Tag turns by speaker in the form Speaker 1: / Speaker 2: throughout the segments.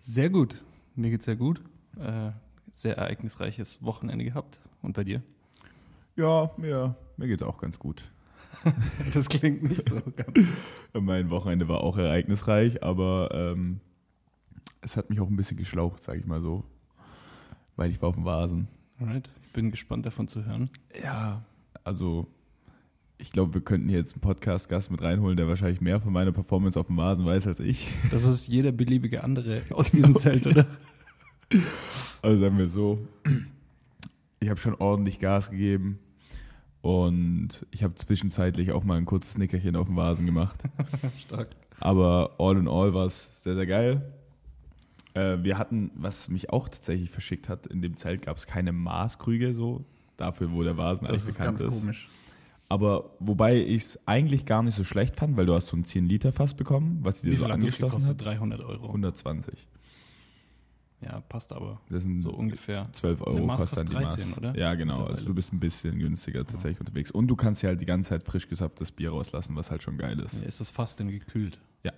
Speaker 1: Sehr gut. Mir geht's sehr gut. Äh, sehr ereignisreiches Wochenende gehabt. Und bei dir?
Speaker 2: Ja, mir, mir geht's auch ganz gut.
Speaker 1: das klingt nicht so ganz.
Speaker 2: mein Wochenende war auch ereignisreich, aber ähm, es hat mich auch ein bisschen geschlaucht, sag ich mal so. Weil ich war auf dem Vasen.
Speaker 1: Alright. Ich bin gespannt davon zu hören.
Speaker 2: Ja, also ich glaube, wir könnten jetzt einen Podcast-Gast mit reinholen, der wahrscheinlich mehr von meiner Performance auf dem Vasen weiß als ich.
Speaker 1: Das ist jeder beliebige andere aus diesem Zelt, oder?
Speaker 2: Also sagen wir so, ich habe schon ordentlich Gas gegeben und ich habe zwischenzeitlich auch mal ein kurzes Nickerchen auf dem Vasen gemacht.
Speaker 1: Stark.
Speaker 2: Aber all in all war es sehr, sehr geil. Äh, wir hatten, was mich auch tatsächlich verschickt hat, in dem Zelt gab es keine Maßkrüge so, dafür, wo der Vasen
Speaker 1: Das
Speaker 2: eigentlich
Speaker 1: ist
Speaker 2: bekannt
Speaker 1: ganz
Speaker 2: ist.
Speaker 1: komisch.
Speaker 2: Aber wobei ich es eigentlich gar nicht so schlecht fand, weil du hast so ein 10 Liter Fass bekommen, was dir
Speaker 1: Wie
Speaker 2: so angeschlossen hat.
Speaker 1: 300 Euro.
Speaker 2: 120.
Speaker 1: Ja, passt aber.
Speaker 2: Das sind
Speaker 1: So ungefähr.
Speaker 2: 12
Speaker 1: Eine
Speaker 2: Euro kostet dann die
Speaker 1: kostet 13,
Speaker 2: Maß.
Speaker 1: oder?
Speaker 2: Ja, genau. Also du bist ein bisschen günstiger tatsächlich unterwegs. Und du kannst ja halt die ganze Zeit frisch gesaftetes Bier rauslassen, was halt schon geil ist.
Speaker 1: Ja, ist das fast denn gekühlt?
Speaker 2: Ja.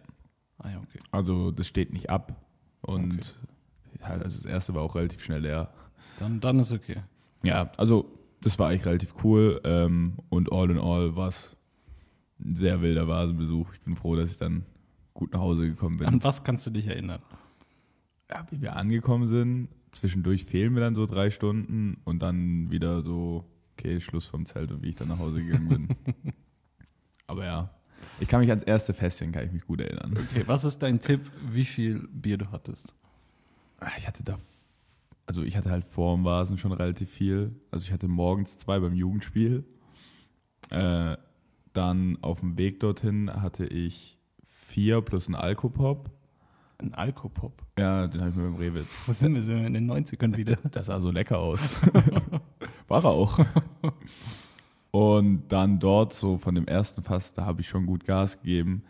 Speaker 1: Ah ja, okay.
Speaker 2: Also das steht nicht ab. Und
Speaker 1: Okay.
Speaker 2: ja, also das erste war auch relativ schnell leer.
Speaker 1: Dann, dann ist okay.
Speaker 2: Ja, also das war eigentlich relativ cool. Ähm, und all in all war es ein sehr wilder Vasenbesuch. Ich bin froh, dass ich dann gut nach Hause gekommen bin.
Speaker 1: An was kannst du dich erinnern?
Speaker 2: ja, wie wir angekommen sind, zwischendurch fehlen mir dann so drei Stunden und dann wieder so, okay, Schluss vom Zelt und wie ich dann nach Hause gegangen bin. Aber ja, ich kann mich ans erste Festchen, kann ich mich gut erinnern.
Speaker 1: Okay, was ist dein Tipp, wie viel Bier du hattest?
Speaker 2: Ah, Ich hatte da, also ich hatte halt vor dem Vasen schon relativ viel. Also ich hatte morgens zwei beim Jugendspiel. Äh, dann auf dem Weg dorthin hatte ich vier plus einen Alkopop.
Speaker 1: Ein Alkopop.
Speaker 2: Ja, den habe ich mir beim Rewe
Speaker 1: Wo sind wir? Sind wir in den 90ern wieder?
Speaker 2: Das sah so lecker aus. War er auch. Und dann dort, so von dem ersten Fass, da habe ich schon gut Gas gegeben.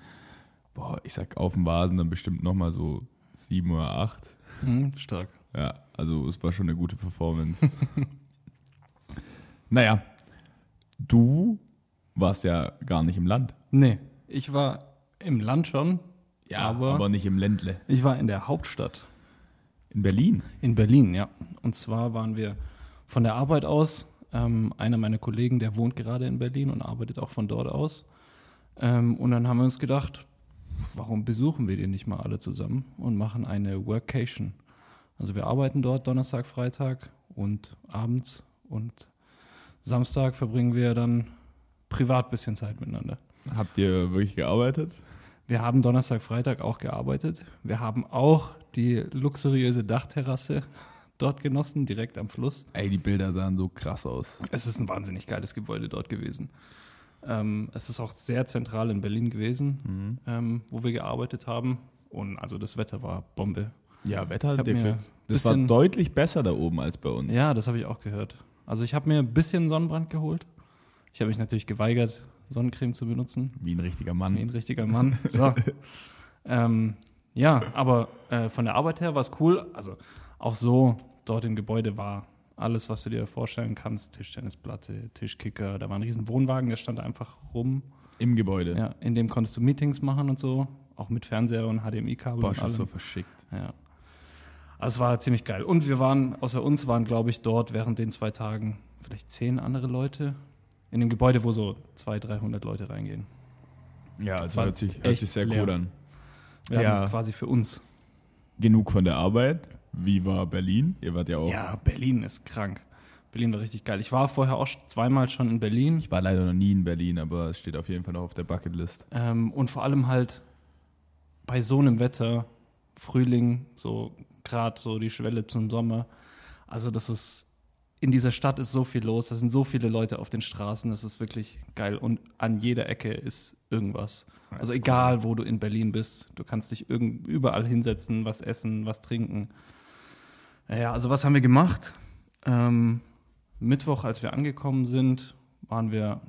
Speaker 2: Boah, ich sag auf dem Vasen dann bestimmt nochmal so sieben oder acht.
Speaker 1: Hm, stark.
Speaker 2: Ja, also es war schon eine gute Performance. naja, du warst ja gar nicht im Land.
Speaker 1: Nee, ich war im Land schon,
Speaker 2: aber,
Speaker 1: aber,
Speaker 2: nicht im Ländle.
Speaker 1: ich war in der Hauptstadt.
Speaker 2: In Berlin.
Speaker 1: In Berlin, ja. Und zwar waren wir von der Arbeit aus, ähm, einer meiner Kollegen, der wohnt gerade in Berlin und arbeitet auch von dort aus. Ähm, und dann haben wir uns gedacht, warum besuchen wir die nicht mal alle zusammen und machen eine Workation. Also wir arbeiten dort Donnerstag, Freitag und abends und Samstag verbringen wir dann privat bisschen Zeit miteinander.
Speaker 2: Habt ihr wirklich gearbeitet?
Speaker 1: Wir haben Donnerstag, Freitag auch gearbeitet. Wir haben auch die luxuriöse Dachterrasse dort genossen, direkt am Fluss.
Speaker 2: Ey, die Bilder sahen so krass aus.
Speaker 1: Es ist ein wahnsinnig geiles Gebäude dort gewesen. Ähm, es ist auch sehr zentral in Berlin gewesen, ähm, wo wir gearbeitet haben. Und also das Wetter war Bombe.
Speaker 2: Ja, Wetter der
Speaker 1: mir.
Speaker 2: Das war deutlich besser da oben als bei uns.
Speaker 1: Ja, das habe ich auch gehört. Also ich habe mir ein bisschen Sonnenbrand geholt. Ich habe mich natürlich geweigert, Sonnencreme zu benutzen.
Speaker 2: Wie ein richtiger Mann.
Speaker 1: Wie ein richtiger Mann. So. ähm, ja, aber äh, von der Arbeit her war es cool. Also auch so, dort im Gebäude war alles, was du dir vorstellen kannst. Tischtennisplatte, Tischkicker, da war ein riesen Wohnwagen, der stand einfach rum.
Speaker 2: Im Gebäude.
Speaker 1: Ja, in dem konntest du Meetings machen und so, auch mit Fernseher und HDMI-Kabel
Speaker 2: Boah,
Speaker 1: und
Speaker 2: schon
Speaker 1: allem.
Speaker 2: so verschickt.
Speaker 1: Ja. Also es war ziemlich geil. Und wir waren, außer uns waren, glaube ich, dort während den zwei Tagen vielleicht zehn andere Leute in dem Gebäude, wo so 200, 300 Leute reingehen.
Speaker 2: Ja, also hört sich, hört sich sehr
Speaker 1: leer.
Speaker 2: cool an.
Speaker 1: Wir
Speaker 2: Ja.
Speaker 1: haben es quasi für uns.
Speaker 2: Genug von der Arbeit. Wie war Berlin? Ihr wart ja auch.
Speaker 1: Ja, Berlin ist krank. Berlin war richtig geil. Ich war vorher auch zweimal schon in Berlin
Speaker 2: Ich war leider noch nie in Berlin, aber es steht auf jeden Fall noch auf der Bucketlist.
Speaker 1: ähm, und vor allem halt bei so einem Wetter, Frühling, so gerade so die Schwelle zum Sommer. Also das ist in dieser Stadt ist so viel los, da sind so viele Leute auf den Straßen, das ist wirklich geil. Und an jeder Ecke ist irgendwas. Also egal, wo du in Berlin bist, du kannst dich irgend, überall hinsetzen, was essen, was trinken. Ja, also was haben wir gemacht? Ähm, Mittwoch, als wir angekommen sind, waren wir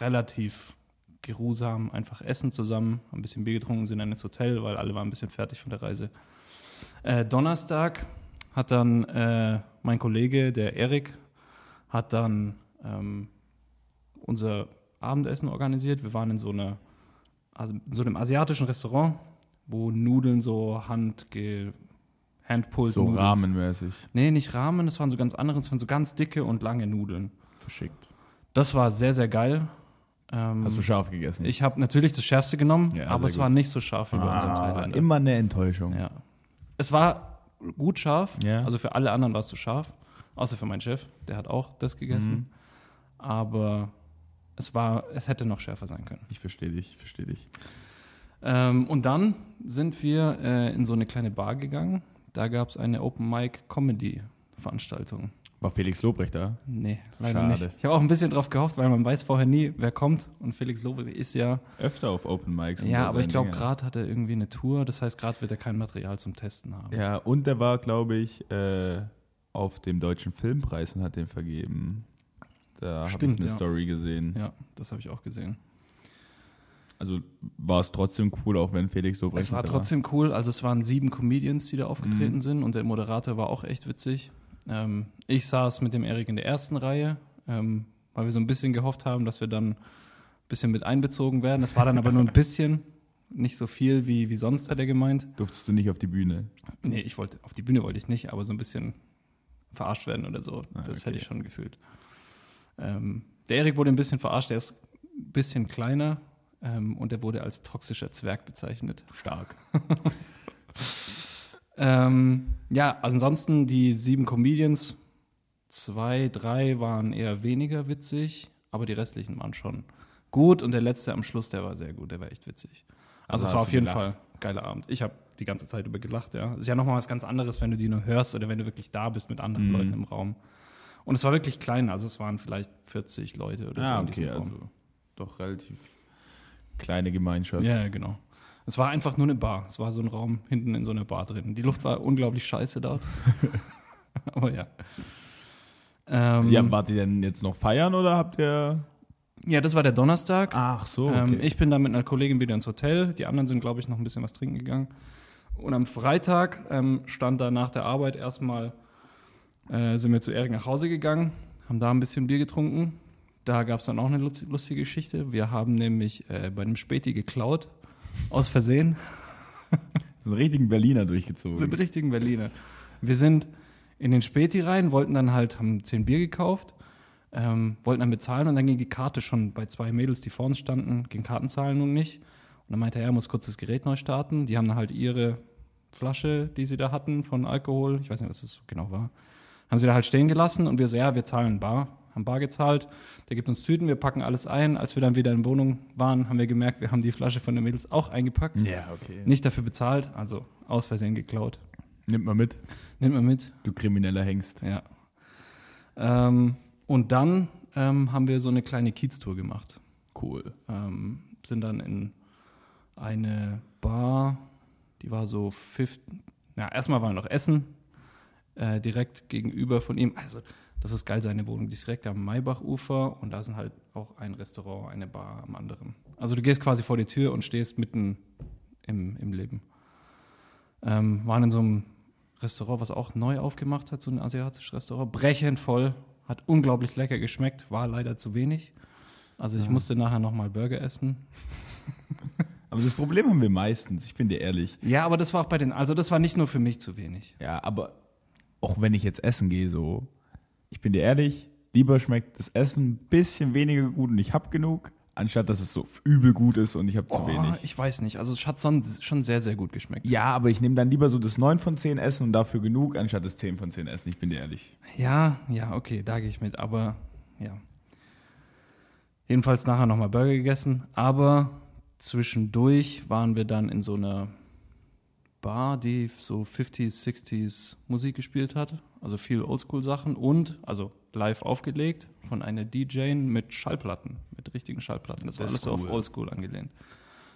Speaker 1: relativ geruhsam, einfach essen zusammen, ein bisschen Bier getrunken, sind dann ins Hotel, weil alle waren ein bisschen fertig von der Reise. Äh, Donnerstag hat dann äh, mein Kollege, der Erik, hat dann ähm, unser Abendessen organisiert. Wir waren in so, einer, also in so einem asiatischen Restaurant, wo Nudeln so handge handpulled
Speaker 2: So
Speaker 1: Nudeln-
Speaker 2: rahmenmäßig
Speaker 1: Nee, nicht Ramen, das waren so ganz andere, das waren so ganz dicke und lange Nudeln.
Speaker 2: verschickt.
Speaker 1: Das war sehr, sehr geil. Ähm,
Speaker 2: Hast du scharf gegessen?
Speaker 1: ich habe natürlich das Schärfste genommen,
Speaker 2: Ja,
Speaker 1: aber
Speaker 2: sehr
Speaker 1: es
Speaker 2: gut.
Speaker 1: war nicht so scharf wie bei unserem
Speaker 2: ah,
Speaker 1: Thailänder.
Speaker 2: immer eine Enttäuschung.
Speaker 1: Ja. Es war gut scharf,
Speaker 2: Ja.
Speaker 1: also für alle anderen war es zu scharf, außer für meinen Chef, der hat auch das gegessen.
Speaker 2: Mhm.
Speaker 1: Aber es war, es hätte noch schärfer sein können.
Speaker 2: Ich verstehe dich, ich verstehe dich.
Speaker 1: Ähm, und dann sind wir äh, in so eine kleine Bar gegangen. Da gab es eine Open Mic Comedy Veranstaltung.
Speaker 2: War Felix Lobrecht da?
Speaker 1: Nee, leider
Speaker 2: Schade.
Speaker 1: nicht. Ich habe auch ein bisschen drauf gehofft, weil man weiß vorher nie, wer kommt. Und Felix Lobrecht ist ja.
Speaker 2: Öfter auf Open Mics. und
Speaker 1: Ja,
Speaker 2: so
Speaker 1: aber ich glaube, gerade hat er irgendwie eine Tour. Das heißt, gerade wird er kein Material zum Testen haben.
Speaker 2: Ja, und der war, glaube ich, äh, auf dem Deutschen Filmpreis und hat den vergeben. Da habe ich eine
Speaker 1: ja.
Speaker 2: Story gesehen.
Speaker 1: Ja, das habe ich auch gesehen.
Speaker 2: Also war es trotzdem cool, auch wenn Felix Lobrecht
Speaker 1: Es war trotzdem cool. Also es waren sieben Comedians, die da aufgetreten
Speaker 2: Mhm.
Speaker 1: sind und der Moderator war auch echt witzig. Ähm, ich saß mit dem Erik in der ersten Reihe, ähm, weil wir so ein bisschen gehofft haben, dass wir dann ein bisschen mit einbezogen werden. Das war dann aber nur ein bisschen, nicht so viel wie, wie sonst, hat er gemeint.
Speaker 2: Durftest du nicht auf die Bühne?
Speaker 1: Nee, ich wollte, auf die Bühne wollte ich nicht, aber so ein bisschen verarscht werden oder so.
Speaker 2: Ah,
Speaker 1: das
Speaker 2: okay.
Speaker 1: hätte ich schon gefühlt. Ähm, der Erik wurde ein bisschen verarscht, der ist ein bisschen kleiner ähm, und er wurde als toxischer Zwerg bezeichnet.
Speaker 2: Stark.
Speaker 1: Ähm, ja, ansonsten die sieben Comedians, zwei, drei waren eher weniger witzig, aber die restlichen waren schon gut und der letzte am Schluss, der war sehr gut, der war echt witzig. Also,
Speaker 2: Also
Speaker 1: es war auf jeden
Speaker 2: gelacht?
Speaker 1: Fall ein geiler Abend. Ich habe die ganze Zeit über gelacht, ja. Ist ja nochmal was ganz anderes, wenn du die nur hörst oder wenn du wirklich da bist mit anderen
Speaker 2: Mhm.
Speaker 1: Leuten im Raum. Und es war wirklich klein, also es waren vielleicht 40 Leute oder so
Speaker 2: Ah,
Speaker 1: in diesem
Speaker 2: okay,
Speaker 1: Raum.
Speaker 2: also doch relativ kleine Gemeinschaft.
Speaker 1: Ja, ja, genau. Es war einfach nur eine Bar. Es war so ein Raum hinten in so einer Bar drin. Die Luft war unglaublich scheiße dort. Aber ja. Ähm,
Speaker 2: Ja, wart ihr denn jetzt noch feiern oder habt ihr.
Speaker 1: ja, das war der Donnerstag.
Speaker 2: Ach so,
Speaker 1: ähm, ich bin dann mit einer Kollegin wieder ins Hotel. Die anderen sind, glaube ich, noch ein bisschen was trinken gegangen. Und am Freitag ähm, stand da nach der Arbeit erstmal, äh, sind wir zu Erik nach Hause gegangen, haben da ein bisschen Bier getrunken. Da gab es dann auch eine lustige Geschichte. Wir haben nämlich äh, bei einem Späti geklaut, aus Versehen.
Speaker 2: so einen richtigen Berliner durchgezogen.
Speaker 1: sind richtigen Berliner. Wir sind in den Späti rein, wollten dann halt, haben zehn Bier gekauft, ähm, wollten dann bezahlen und dann ging die Karte schon bei zwei Mädels, die vor uns standen, ging Kartenzahlung nicht. Und dann meinte er, er muss kurz das Gerät neu starten. Die haben dann halt ihre Flasche, die sie da hatten von Alkohol, ich weiß nicht, was das genau war, haben sie da halt stehen gelassen und wir so, ja, wir zahlen bar, haben bar gezahlt. Der gibt uns Tüten, wir packen alles ein. Als wir dann wieder in der Wohnung waren, haben wir gemerkt, wir haben die Flasche von den Mädels auch eingepackt.
Speaker 2: ja, okay.
Speaker 1: Nicht dafür bezahlt, also aus Versehen geklaut.
Speaker 2: Nimmt mal mit,
Speaker 1: Nimmt man mit.
Speaker 2: du krimineller Hengst.
Speaker 1: Ja. Ähm, und dann ähm, haben wir so eine kleine Kieztour gemacht.
Speaker 2: Cool.
Speaker 1: Ähm, sind dann in eine Bar, die war so 15. Ja, erstmal war noch Essen, äh, direkt gegenüber von ihm. Also, das ist geil, seine Wohnung. Die ist direkt am Maybachufer und da sind halt auch ein Restaurant, eine Bar am anderen. Also, du gehst quasi vor die Tür und stehst mitten im, im Leben. Ähm, waren in so einem Restaurant, was auch neu aufgemacht hat, so ein asiatisches Restaurant. Brechend voll, hat unglaublich lecker geschmeckt, war leider zu wenig. Also ich
Speaker 2: Ja.
Speaker 1: musste nachher nochmal Burger essen.
Speaker 2: Aber das Problem haben wir meistens, ich bin dir ehrlich.
Speaker 1: Ja, aber das war auch bei den, also das war nicht nur für mich zu wenig.
Speaker 2: Ja, aber auch wenn ich jetzt essen gehe, so, ich bin dir ehrlich, lieber schmeckt das Essen ein bisschen weniger gut und ich hab genug, anstatt dass es so übel gut ist und ich habe zu
Speaker 1: Oh,
Speaker 2: wenig.
Speaker 1: ich weiß nicht, also es hat schon, schon sehr, sehr gut geschmeckt.
Speaker 2: Ja, aber ich nehme dann lieber so das 9 von 10 Essen und dafür genug, anstatt das 10 von 10 Essen, ich bin dir ehrlich.
Speaker 1: Ja, ja, okay, da gehe ich mit, aber ja. Jedenfalls nachher nochmal Burger gegessen, aber zwischendurch waren wir dann in so einer Bar, die so 50s, 60s Musik gespielt hat. Also viel Oldschool-Sachen und, also live aufgelegt von einer DJ mit Schallplatten, mit richtigen Schallplatten. Das, war
Speaker 2: Das
Speaker 1: alles
Speaker 2: ist
Speaker 1: so auf
Speaker 2: cool.
Speaker 1: Oldschool angelehnt.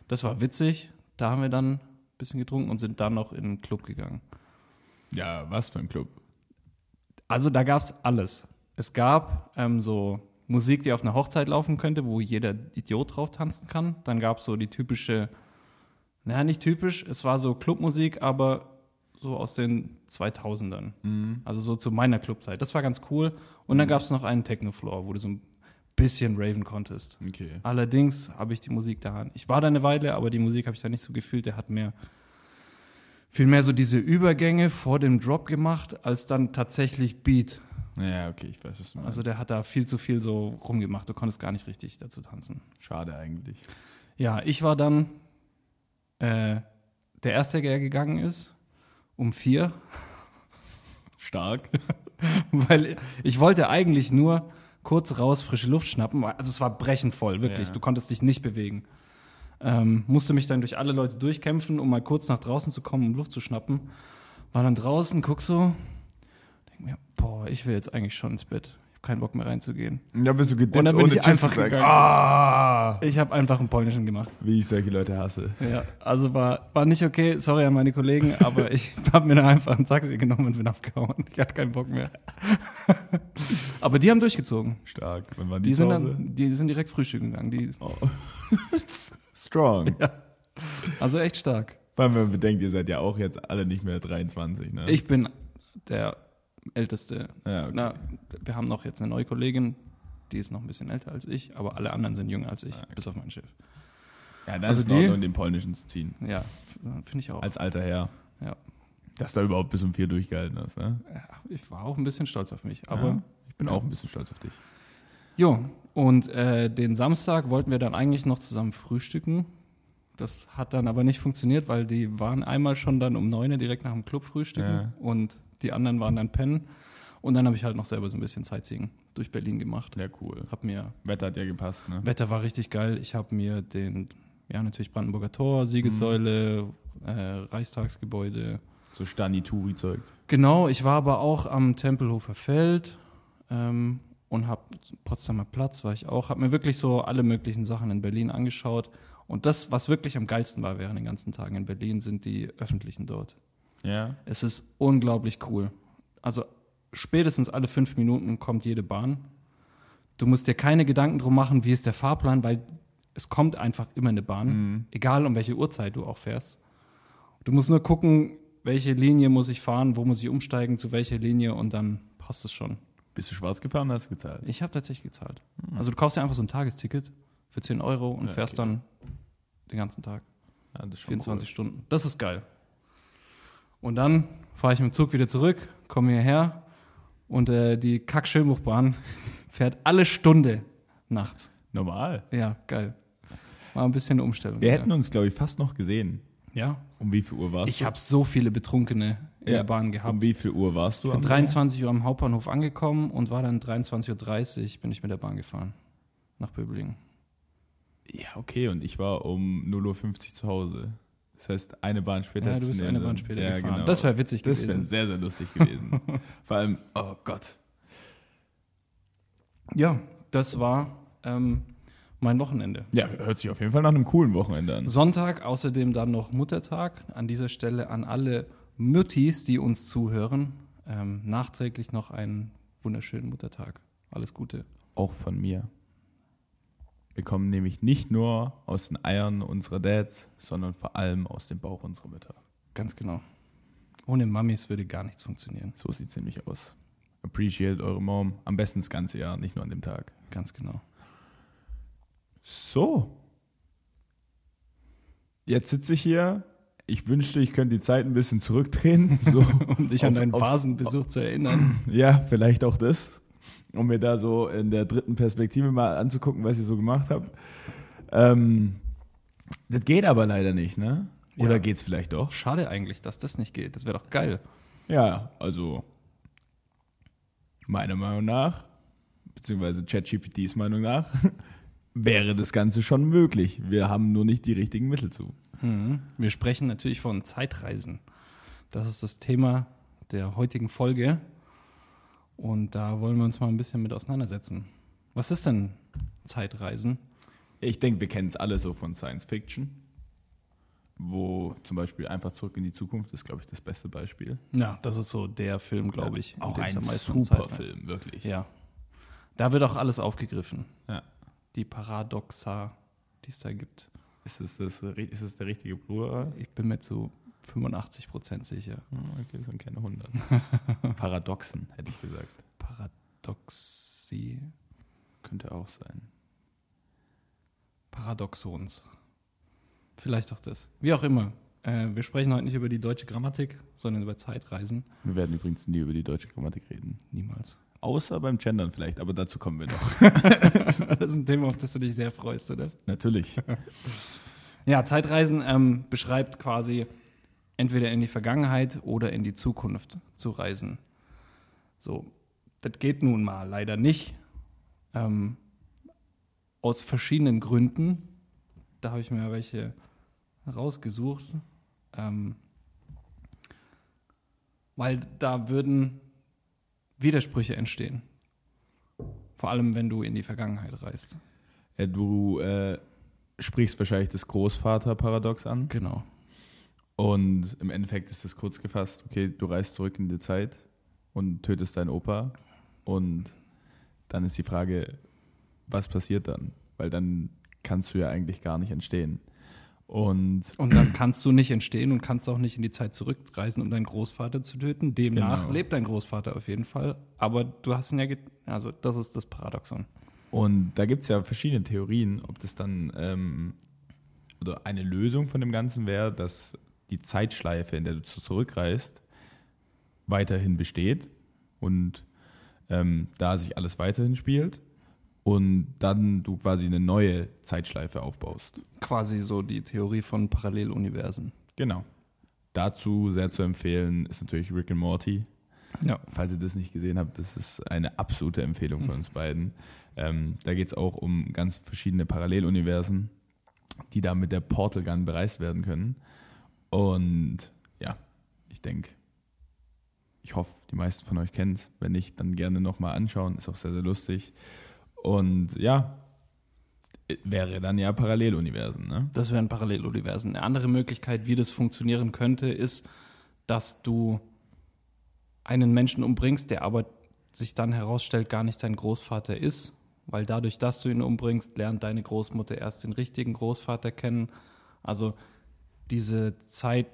Speaker 1: Das war witzig. Da haben wir dann ein bisschen getrunken und sind dann noch in den Club gegangen.
Speaker 2: Ja, was für ein Club.
Speaker 1: Also da gab es alles. Es gab ähm, so Musik, die auf einer Hochzeit laufen könnte, wo jeder Idiot drauf tanzen kann. Dann gab es so die typische, naja, nicht typisch, es war so Clubmusik, aber so aus den 2000ern. Also so zu meiner Clubzeit. Das war ganz cool. Und dann gab es noch einen Techno-Floor, wo du so ein bisschen raven konntest.
Speaker 2: Okay.
Speaker 1: Allerdings habe ich die Musik da. Ich war da eine Weile, aber die Musik habe ich da nicht so gefühlt. Der hat mehr, viel mehr so diese Übergänge vor dem Drop gemacht, als dann tatsächlich Beat.
Speaker 2: Ja, okay, ich weiß, du meinst.
Speaker 1: Also der hat da viel zu viel so rumgemacht. Du konntest gar nicht richtig dazu tanzen.
Speaker 2: Schade eigentlich.
Speaker 1: Ja, ich war dann äh, der Erste, der gegangen ist, um vier,
Speaker 2: Stark.
Speaker 1: weil ich wollte eigentlich nur kurz raus frische Luft schnappen. Also es war brechend voll, wirklich.
Speaker 2: Ja.
Speaker 1: Du konntest dich nicht bewegen. Ähm, musste mich dann durch alle Leute durchkämpfen, um mal kurz nach draußen zu kommen, um Luft zu schnappen. War dann draußen, guck so, denk mir, boah, ich will jetzt eigentlich schon ins Bett. Keinen Bock mehr reinzugehen.
Speaker 2: Da bist du gedippt
Speaker 1: Und dann bin
Speaker 2: ohne
Speaker 1: ich
Speaker 2: Tschüss
Speaker 1: einfach
Speaker 2: gesagt.
Speaker 1: gegangen.
Speaker 2: Ah!
Speaker 1: Ich habe einfach einen polnischen gemacht.
Speaker 2: Wie ich solche Leute hasse.
Speaker 1: Ja, also war, war nicht okay, sorry an meine Kollegen, aber ich habe mir dann einfach ein Taxi genommen und bin abgehauen. Ich hatte keinen Bock mehr. aber die haben durchgezogen.
Speaker 2: Stark. Wann waren die,
Speaker 1: Die sind, dann, die sind direkt frühstücken gegangen. Die,
Speaker 2: Oh. Strong.
Speaker 1: also echt stark.
Speaker 2: Weil man bedenkt, ihr seid ja auch jetzt alle nicht mehr 23, ne?
Speaker 1: Ich bin der Älteste.
Speaker 2: Ja, okay.
Speaker 1: Na, wir haben noch jetzt eine neue Kollegin, die ist noch ein bisschen älter als ich, aber alle anderen sind jünger als ich,
Speaker 2: Ah, okay.
Speaker 1: bis auf mein Chef.
Speaker 2: ja, das
Speaker 1: also
Speaker 2: ist
Speaker 1: die-
Speaker 2: in den polnischen zu ziehen.
Speaker 1: Ja, finde ich auch.
Speaker 2: Als alter Herr.
Speaker 1: ja.
Speaker 2: Dass du da überhaupt bis um vier durchgehalten hast, ne?
Speaker 1: ja, ich war auch ein bisschen stolz auf mich. Aber
Speaker 2: ja, ich bin auch ein bisschen stolz auf dich.
Speaker 1: Jo, und äh, den Samstag wollten wir dann eigentlich noch zusammen frühstücken. Das hat dann aber nicht funktioniert, weil die waren einmal schon dann um neun Uhr direkt nach dem Club frühstücken
Speaker 2: Ja.
Speaker 1: und die anderen waren dann pennen. Und dann habe ich halt noch selber so ein bisschen Sightseeing durch Berlin gemacht.
Speaker 2: Ja, cool.
Speaker 1: Hab mir,
Speaker 2: Wetter hat ja gepasst, ne?
Speaker 1: Wetter war richtig geil. Ich habe mir den, ja natürlich Brandenburger Tor, Siegessäule, äh, Reichstagsgebäude.
Speaker 2: So Stani-Turi-Zeug.
Speaker 1: Genau, ich war aber auch am Tempelhofer Feld ähm, und habe Potsdamer Platz, war ich auch, habe mir wirklich so alle möglichen Sachen in Berlin angeschaut. Und das, was wirklich am geilsten war während den ganzen Tagen in Berlin, sind die öffentlichen dort.
Speaker 2: Ja.
Speaker 1: Es ist unglaublich cool. Also spätestens alle fünf Minuten kommt jede Bahn. Du musst dir keine Gedanken drum machen, wie ist der Fahrplan, weil es kommt einfach immer eine Bahn,
Speaker 2: Mhm.
Speaker 1: egal um welche Uhrzeit du auch fährst. Du musst nur gucken, welche Linie muss ich fahren, wo muss ich umsteigen, zu welcher Linie und dann passt es schon.
Speaker 2: Bist du schwarz gefahren, hast du gezahlt?
Speaker 1: Ich habe tatsächlich gezahlt. Also du kaufst dir einfach so ein Tagesticket für 10 Euro und
Speaker 2: Ja,
Speaker 1: fährst
Speaker 2: okay.
Speaker 1: dann den ganzen Tag.
Speaker 2: Ja, das ist schon
Speaker 1: 24 Stunden. Das ist geil. Und dann fahre ich mit dem Zug wieder zurück, komme hierher und äh, die Kack-Schönbuchbahn fährt alle Stunde nachts.
Speaker 2: Cool. Normal.
Speaker 1: Ja, geil. War ein bisschen eine Umstellung.
Speaker 2: Wir
Speaker 1: ja.
Speaker 2: hätten uns, glaube ich, fast noch gesehen.
Speaker 1: ja.
Speaker 2: Um wie viel Uhr warst
Speaker 1: Ich
Speaker 2: du?
Speaker 1: habe so viele Betrunkene in
Speaker 2: Ja.
Speaker 1: der Bahn gehabt.
Speaker 2: Um wie viel Uhr warst du?
Speaker 1: Ich bin
Speaker 2: am
Speaker 1: 23 Uhr am Hauptbahnhof angekommen und war dann 23.30 Uhr bin ich mit der Bahn gefahren. Nach Böblingen.
Speaker 2: Ja, okay, und ich war um 0.50 Uhr zu Hause. Das heißt, eine Bahn später.
Speaker 1: Ja, du bist eine Bahn später
Speaker 2: ja,
Speaker 1: gefahren.
Speaker 2: Genau.
Speaker 1: Das wäre witzig
Speaker 2: Das wäre
Speaker 1: gewesen.
Speaker 2: sehr, sehr lustig gewesen. Vor allem, oh Gott.
Speaker 1: Ja, das war ähm, mein Wochenende.
Speaker 2: Ja, hört sich auf jeden Fall nach einem coolen Wochenende an.
Speaker 1: Sonntag außerdem dann noch Muttertag. An dieser Stelle an alle Müttis, die uns zuhören, ähm, nachträglich noch einen wunderschönen Muttertag. Alles Gute.
Speaker 2: Auch von mir. Wir kommen nämlich nicht nur aus den Eiern unserer Dads, sondern vor allem aus dem Bauch unserer Mütter.
Speaker 1: Ganz genau. Ohne Mamis würde gar nichts funktionieren.
Speaker 2: So sieht es nämlich aus. Appreciate eure Mom. Am besten das ganze Jahr, nicht nur an dem Tag.
Speaker 1: Ganz genau.
Speaker 2: So. Jetzt sitze ich hier. Ich wünschte, ich könnte die Zeit ein bisschen zurückdrehen. So,
Speaker 1: Um dich an
Speaker 2: Auf-
Speaker 1: deinen
Speaker 2: auf-
Speaker 1: Vasenbesuch zu erinnern.
Speaker 2: ja, vielleicht auch das. Um mir da so in der dritten Perspektive mal anzugucken, was ich so gemacht habe. Ähm, das geht aber leider nicht, ne? Oder
Speaker 1: Ja.
Speaker 2: geht's vielleicht doch?
Speaker 1: Schade eigentlich, dass das nicht geht. Das wäre doch geil.
Speaker 2: Ja, also meiner Meinung nach, beziehungsweise ChatGPTs Meinung nach, wäre das Ganze schon möglich. Wir haben nur nicht die richtigen Mittel zu.
Speaker 1: Mhm. Wir sprechen natürlich von Zeitreisen. Das ist das Thema der heutigen Folge. Und da wollen wir uns mal ein bisschen mit auseinandersetzen. Was ist denn Zeitreisen?
Speaker 2: Ich denke, wir kennen es alle so von Science Fiction, wo zum Beispiel einfach zurück in die Zukunft ist, glaube ich, das beste Beispiel.
Speaker 1: Ja, das ist so der Film, glaube ich. in
Speaker 2: Auch ein super Film, wirklich.
Speaker 1: Ja. Da wird auch alles aufgegriffen.
Speaker 2: Ja.
Speaker 1: Die Paradoxa, die es da gibt.
Speaker 2: Ist es, das, ist es der richtige Plural?
Speaker 1: Ich bin mir zu 85 Prozent sicher.
Speaker 2: Hm, Okay, das sind keine 100. Paradoxen, hätte ich gesagt.
Speaker 1: Paradoxie.
Speaker 2: Könnte auch sein.
Speaker 1: Paradoxons. Vielleicht auch das. Wie auch immer. Äh, wir sprechen heute nicht über die deutsche Grammatik, sondern über Zeitreisen.
Speaker 2: Wir werden übrigens nie über die deutsche Grammatik reden.
Speaker 1: Niemals.
Speaker 2: Außer beim Gendern vielleicht, aber dazu kommen wir noch.
Speaker 1: das ist ein Thema, auf das du dich sehr freust, oder?
Speaker 2: Natürlich.
Speaker 1: Ja, Zeitreisen ähm, beschreibt quasi entweder in die Vergangenheit oder in die Zukunft zu reisen. So, das geht nun mal leider nicht. Ähm, aus verschiedenen Gründen. Da habe ich mir welche rausgesucht. Ähm, weil da würden Widersprüche entstehen. Vor allem, wenn du in die Vergangenheit reist.
Speaker 2: Ja, du äh, sprichst wahrscheinlich das Großvater-Paradox an.
Speaker 1: Genau.
Speaker 2: Und im Endeffekt ist es kurz gefasst, okay, du reist zurück in die Zeit und tötest deinen Opa. Und dann ist die Frage, was passiert dann? Weil dann kannst du ja eigentlich gar nicht entstehen. Und
Speaker 1: Und dann kannst du nicht entstehen und kannst auch nicht in die Zeit zurückreisen, um deinen Großvater zu töten. Demnach
Speaker 2: Genau.
Speaker 1: lebt dein Großvater auf jeden Fall. Aber du hast ihn ja, also das ist das Paradoxon.
Speaker 2: Und da gibt es ja verschiedene Theorien, ob das dann ähm, oder eine Lösung von dem Ganzen wäre, dass die Zeitschleife, in der du zu- zurückreist, weiterhin besteht und ähm, da sich alles weiterhin spielt und dann du quasi eine neue Zeitschleife aufbaust.
Speaker 1: Quasi so die Theorie von Paralleluniversen.
Speaker 2: Genau. Dazu sehr zu empfehlen ist natürlich Rick and Morty.
Speaker 1: Ja.
Speaker 2: Falls ihr das nicht gesehen habt, das ist eine absolute Empfehlung von uns beiden. Ähm, da geht es auch um ganz verschiedene Paralleluniversen, die da mit der Portal Gun bereist werden können. Und ja, ich denke, ich hoffe, die meisten von euch kennen es. Wenn nicht, dann gerne nochmal anschauen. Ist auch sehr, sehr lustig. Und ja, wäre dann ja Paralleluniversen, ne?
Speaker 1: Das wären Paralleluniversen. Eine andere Möglichkeit, wie das funktionieren könnte, ist, dass du einen Menschen umbringst, der aber sich dann herausstellt, gar nicht dein Großvater ist, weil dadurch, dass du ihn umbringst, lernt deine Großmutter erst den richtigen Großvater kennen. Also diese Zeit,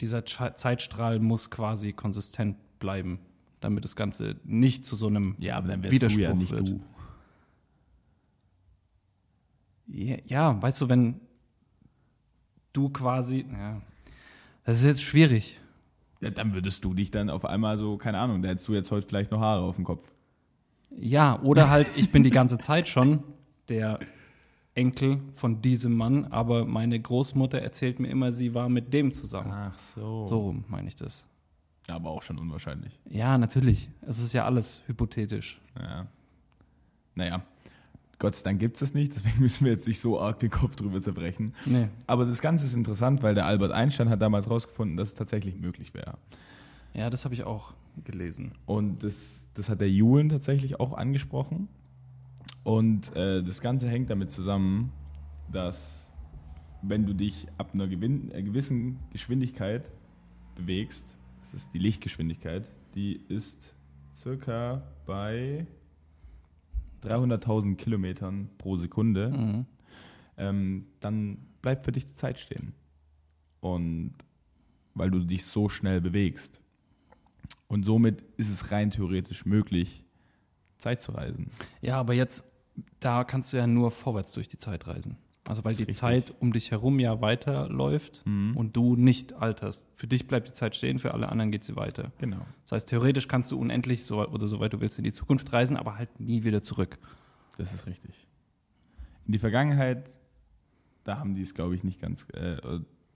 Speaker 1: dieser Zeitstrahl muss quasi konsistent bleiben, damit das Ganze nicht zu so einem
Speaker 2: Ja, aber dann wärst
Speaker 1: Widerspruch
Speaker 2: du ja nicht
Speaker 1: wird.
Speaker 2: du.
Speaker 1: Ja, ja, weißt du, wenn du quasi, ja, das ist jetzt schwierig.
Speaker 2: Ja, dann würdest du dich dann auf einmal so, keine Ahnung, da hättest du jetzt heute vielleicht noch Haare auf dem Kopf.
Speaker 1: Ja, oder halt, ich bin die ganze Zeit schon der Enkel von diesem Mann, aber meine Großmutter erzählt mir immer, sie war mit dem zusammen.
Speaker 2: Ach so.
Speaker 1: So rum meine ich das.
Speaker 2: Ja, aber auch schon unwahrscheinlich.
Speaker 1: Ja, natürlich. Es ist ja alles hypothetisch.
Speaker 2: Ja. Naja, Gott sei Dank gibt es das nicht, deswegen müssen wir jetzt nicht so arg den Kopf drüber zerbrechen.
Speaker 1: Nee.
Speaker 2: Aber das Ganze ist interessant, weil der Albert Einstein hat damals herausgefunden, dass es tatsächlich möglich wäre.
Speaker 1: Ja, das habe ich auch gelesen.
Speaker 2: Und das, das hat der Julen tatsächlich auch angesprochen. Und äh, das Ganze hängt damit zusammen, dass wenn du dich ab einer äh, gewissen Geschwindigkeit bewegst, das ist die Lichtgeschwindigkeit, die ist circa bei 300.000 Kilometern pro Sekunde,
Speaker 1: Mhm.
Speaker 2: ähm, dann bleibt für dich die Zeit stehen. Und weil du dich so schnell bewegst. Und somit ist es rein theoretisch möglich, Zeit zu reisen.
Speaker 1: Ja, aber jetzt, da kannst du ja nur vorwärts durch die Zeit reisen. Also weil die
Speaker 2: ist
Speaker 1: Zeit
Speaker 2: richtig.
Speaker 1: um dich herum ja weiterläuft
Speaker 2: Mhm.
Speaker 1: und du nicht alterst. Für dich bleibt die Zeit stehen, für alle anderen geht sie weiter.
Speaker 2: Genau.
Speaker 1: Das heißt, theoretisch kannst du unendlich so, oder soweit du willst in die Zukunft reisen, aber halt nie wieder zurück.
Speaker 2: Das ist richtig. In die Vergangenheit, da haben die es, glaube ich, nicht ganz. Äh,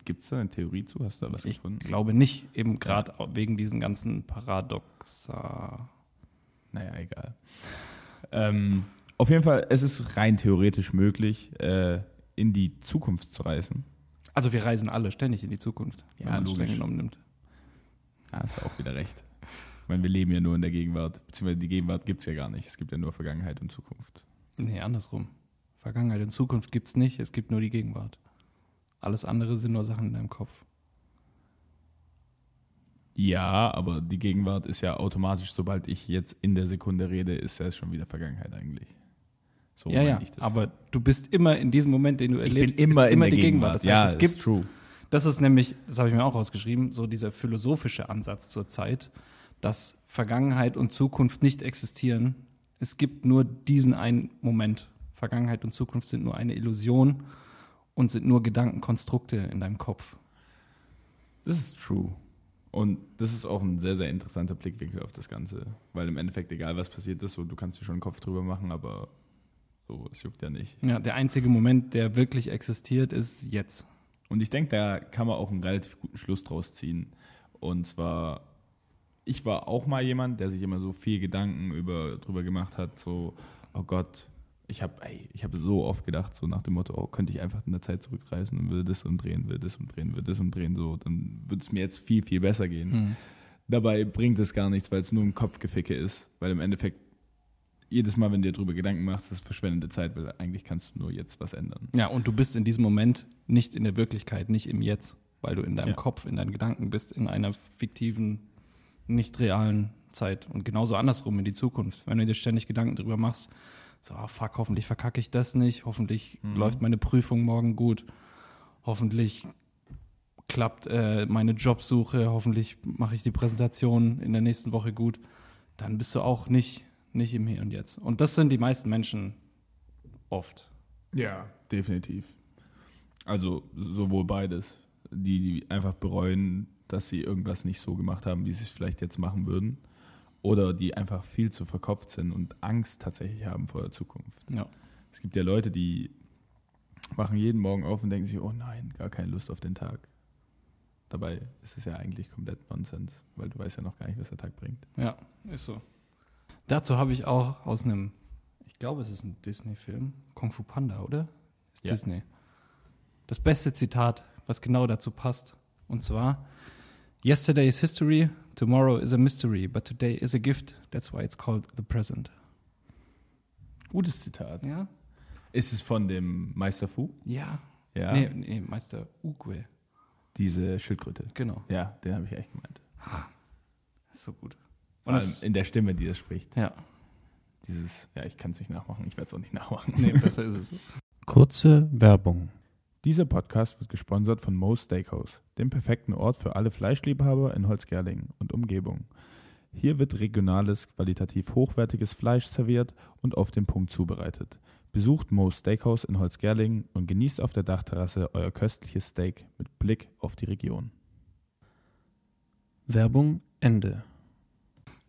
Speaker 2: Gibt es da eine Theorie zu? Hast du da was
Speaker 1: Ich
Speaker 2: gefunden?
Speaker 1: glaube nicht, eben gerade wegen diesen ganzen Paradoxa.
Speaker 2: Naja, egal. ähm, auf jeden Fall, es ist rein theoretisch möglich, äh, in die Zukunft zu reisen.
Speaker 1: Also wir reisen alle ständig in die Zukunft,
Speaker 2: Ja,
Speaker 1: wenn man es streng genommen nimmt.
Speaker 2: Ja, hast du auch wieder recht. Ich meine, wir leben ja nur in der Gegenwart, beziehungsweise die Gegenwart gibt es ja gar nicht. Es gibt ja nur Vergangenheit und Zukunft.
Speaker 1: Nee, andersrum. Vergangenheit und Zukunft gibt es nicht, es gibt nur die Gegenwart. Alles andere sind nur Sachen in deinem Kopf.
Speaker 2: Ja, aber die Gegenwart ist ja automatisch, sobald ich jetzt in der Sekunde rede, ist ja schon wieder Vergangenheit eigentlich. So
Speaker 1: ja,
Speaker 2: meine
Speaker 1: ja,
Speaker 2: ich das.
Speaker 1: aber du bist immer in diesem Moment, den du
Speaker 2: ich
Speaker 1: erlebst,
Speaker 2: bin immer
Speaker 1: ist
Speaker 2: in
Speaker 1: immer
Speaker 2: der
Speaker 1: die Gegenwart. Das heißt,
Speaker 2: ja,
Speaker 1: es
Speaker 2: ist
Speaker 1: gibt
Speaker 2: true.
Speaker 1: Das ist nämlich, das habe ich mir auch rausgeschrieben, so dieser philosophische Ansatz zur Zeit, dass Vergangenheit und Zukunft nicht existieren. Es gibt nur diesen einen Moment. Vergangenheit und Zukunft sind nur eine Illusion und sind nur Gedankenkonstrukte in deinem Kopf.
Speaker 2: Das ist true. Und das ist auch ein sehr, sehr interessanter Blickwinkel auf das Ganze. Weil im Endeffekt, egal was passiert ist, so, du kannst dir schon einen Kopf drüber machen, aber so, es juckt ja nicht.
Speaker 1: Ja, der einzige Moment, der wirklich existiert, ist jetzt.
Speaker 2: Und ich denke, da kann man auch einen relativ guten Schluss draus ziehen. Und zwar, ich war auch mal jemand, der sich immer so viel Gedanken über, drüber gemacht hat, so, oh Gott, ich habe ich hab so oft gedacht, so nach dem Motto, oh, könnte ich einfach in der Zeit zurückreisen und würde das umdrehen, würde das umdrehen, würde das umdrehen, so, dann würde es mir jetzt viel, viel besser gehen.
Speaker 1: Hm.
Speaker 2: Dabei bringt es gar nichts, weil es nur ein Kopfgeficke ist, weil im Endeffekt jedes Mal, wenn du dir darüber Gedanken machst, ist verschwendete Zeit, weil eigentlich kannst du nur jetzt was ändern.
Speaker 1: Ja, und du bist in diesem Moment nicht in der Wirklichkeit, nicht im Jetzt, weil du in deinem
Speaker 2: Ja.
Speaker 1: Kopf, in deinen Gedanken bist, in einer fiktiven, nicht realen Zeit. Und genauso andersrum in die Zukunft. Wenn du dir ständig Gedanken darüber machst, so, ah, fuck, hoffentlich verkacke ich das nicht, hoffentlich
Speaker 2: Mhm.
Speaker 1: läuft meine Prüfung morgen gut, hoffentlich klappt äh, meine Jobsuche, hoffentlich mache ich die Präsentation in der nächsten Woche gut, dann bist du auch nicht, nicht im Hier und Jetzt. Und das sind die meisten Menschen oft.
Speaker 2: Ja, definitiv. Also sowohl beides. Die, die einfach bereuen, dass sie irgendwas nicht so gemacht haben, wie sie es vielleicht jetzt machen würden. Oder die einfach viel zu verkopft sind und Angst tatsächlich haben vor der Zukunft.
Speaker 1: Ja.
Speaker 2: Es gibt ja Leute, die wachen jeden Morgen auf und denken sich, oh nein, gar keine Lust auf den Tag. Dabei ist es ja eigentlich komplett Nonsens, weil du weißt ja noch gar nicht, was der Tag bringt.
Speaker 1: Ja, ist so. Dazu habe ich auch aus einem, ich glaube, es ist ein Disney-Film, Kung Fu Panda, oder? Ist
Speaker 2: Ja.
Speaker 1: Disney. Das beste Zitat, was genau dazu passt. Und zwar: Yesterday is history, tomorrow is a mystery, but today is a gift. That's why it's called the present.
Speaker 2: Gutes Zitat.
Speaker 1: Ja?
Speaker 2: Ist es von dem Meister Fu?
Speaker 1: Ja.
Speaker 2: Ja.
Speaker 1: Nee, nee, Meister Ugue.
Speaker 2: Diese Schildkröte.
Speaker 1: Genau.
Speaker 2: Ja, den habe ich echt gemeint.
Speaker 1: So gut.
Speaker 2: Vor
Speaker 1: Und
Speaker 2: allem
Speaker 1: das,
Speaker 2: in der Stimme, die das spricht.
Speaker 1: ja,
Speaker 2: Dieses, ja, ich kann es nicht nachmachen, ich werde es auch nicht nachmachen.
Speaker 1: nee, besser ist es.
Speaker 3: Kurze Werbung.
Speaker 2: Dieser Podcast wird gesponsert von Moe's Steakhouse, dem perfekten Ort für alle Fleischliebhaber in Holzgerlingen und Umgebung. Hier wird regionales, qualitativ hochwertiges Fleisch serviert und auf den Punkt zubereitet. Besucht Moe's Steakhouse in Holzgerlingen und genießt auf der Dachterrasse euer köstliches Steak mit Blick auf die Region.
Speaker 3: Werbung Ende.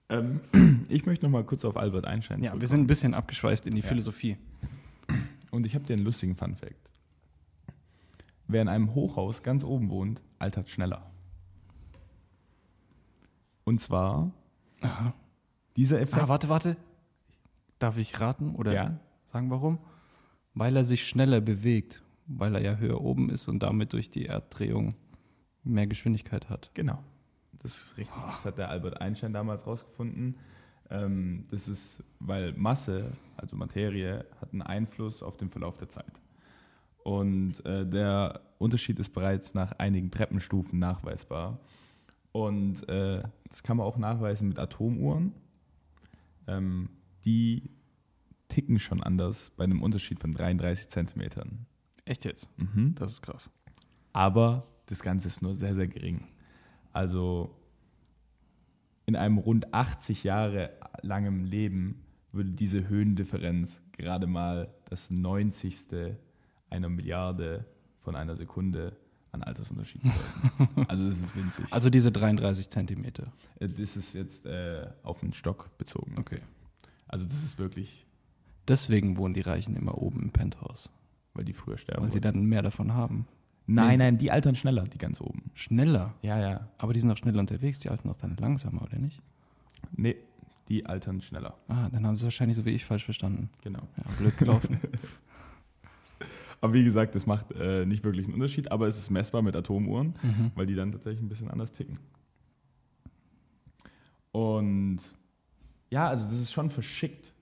Speaker 2: Ähm, ich möchte noch mal kurz auf Albert Einstein
Speaker 1: Ja, wir sind ein bisschen abgeschweift in die
Speaker 2: Ja.
Speaker 1: Philosophie.
Speaker 2: Und ich habe dir einen lustigen Fun-Fact. Wer in einem Hochhaus ganz oben wohnt, altert schneller. Und zwar
Speaker 1: Aha.
Speaker 2: dieser Effekt.
Speaker 1: Ah, warte, warte. Darf ich raten oder
Speaker 2: ja,
Speaker 1: sagen warum? Weil er sich schneller bewegt, weil er ja höher oben ist und damit durch die Erddrehung mehr Geschwindigkeit hat.
Speaker 2: genau. Das ist richtig. Das hat der Albert Einstein damals rausgefunden. Ähm, das ist, weil Masse, also Materie, hat einen Einfluss auf den Verlauf der Zeit. Und äh, der Unterschied ist bereits nach einigen Treppenstufen nachweisbar. Und äh, das kann man auch nachweisen mit Atomuhren. Ähm, die ticken schon anders bei einem Unterschied von 33 Zentimetern.
Speaker 1: Echt jetzt?
Speaker 2: Mhm.
Speaker 1: Das ist krass.
Speaker 2: Aber das Ganze ist nur sehr, sehr gering. Also in einem rund 80 Jahre langem Leben würde diese Höhendifferenz gerade mal das 90. einer Milliarde von einer Sekunde an Altersunterschied bedeuten. also das ist winzig.
Speaker 1: Also diese 33 Zentimeter.
Speaker 2: Äh, das ist jetzt äh, auf den Stock bezogen.
Speaker 1: Okay.
Speaker 2: Also das ist wirklich,
Speaker 1: Deswegen wohnen die Reichen immer oben im Penthouse,
Speaker 2: weil die früher sterben.
Speaker 1: weil sie dann mehr davon haben.
Speaker 2: Nein, nein, die altern schneller, die ganz oben.
Speaker 1: Schneller.
Speaker 2: Ja, ja.
Speaker 1: Aber die sind auch schneller unterwegs, die alten auch dann langsamer, oder nicht?
Speaker 2: Nee, die altern schneller.
Speaker 1: Ah, dann haben sie es wahrscheinlich so wie ich falsch verstanden.
Speaker 2: Genau.
Speaker 1: Ja, blöd gelaufen.
Speaker 2: Aber wie gesagt, das macht äh, nicht wirklich einen Unterschied, aber es ist messbar mit Atomuhren,
Speaker 1: Mhm.
Speaker 2: weil die dann tatsächlich ein bisschen anders ticken. Und ja, also das ist schon verschickt,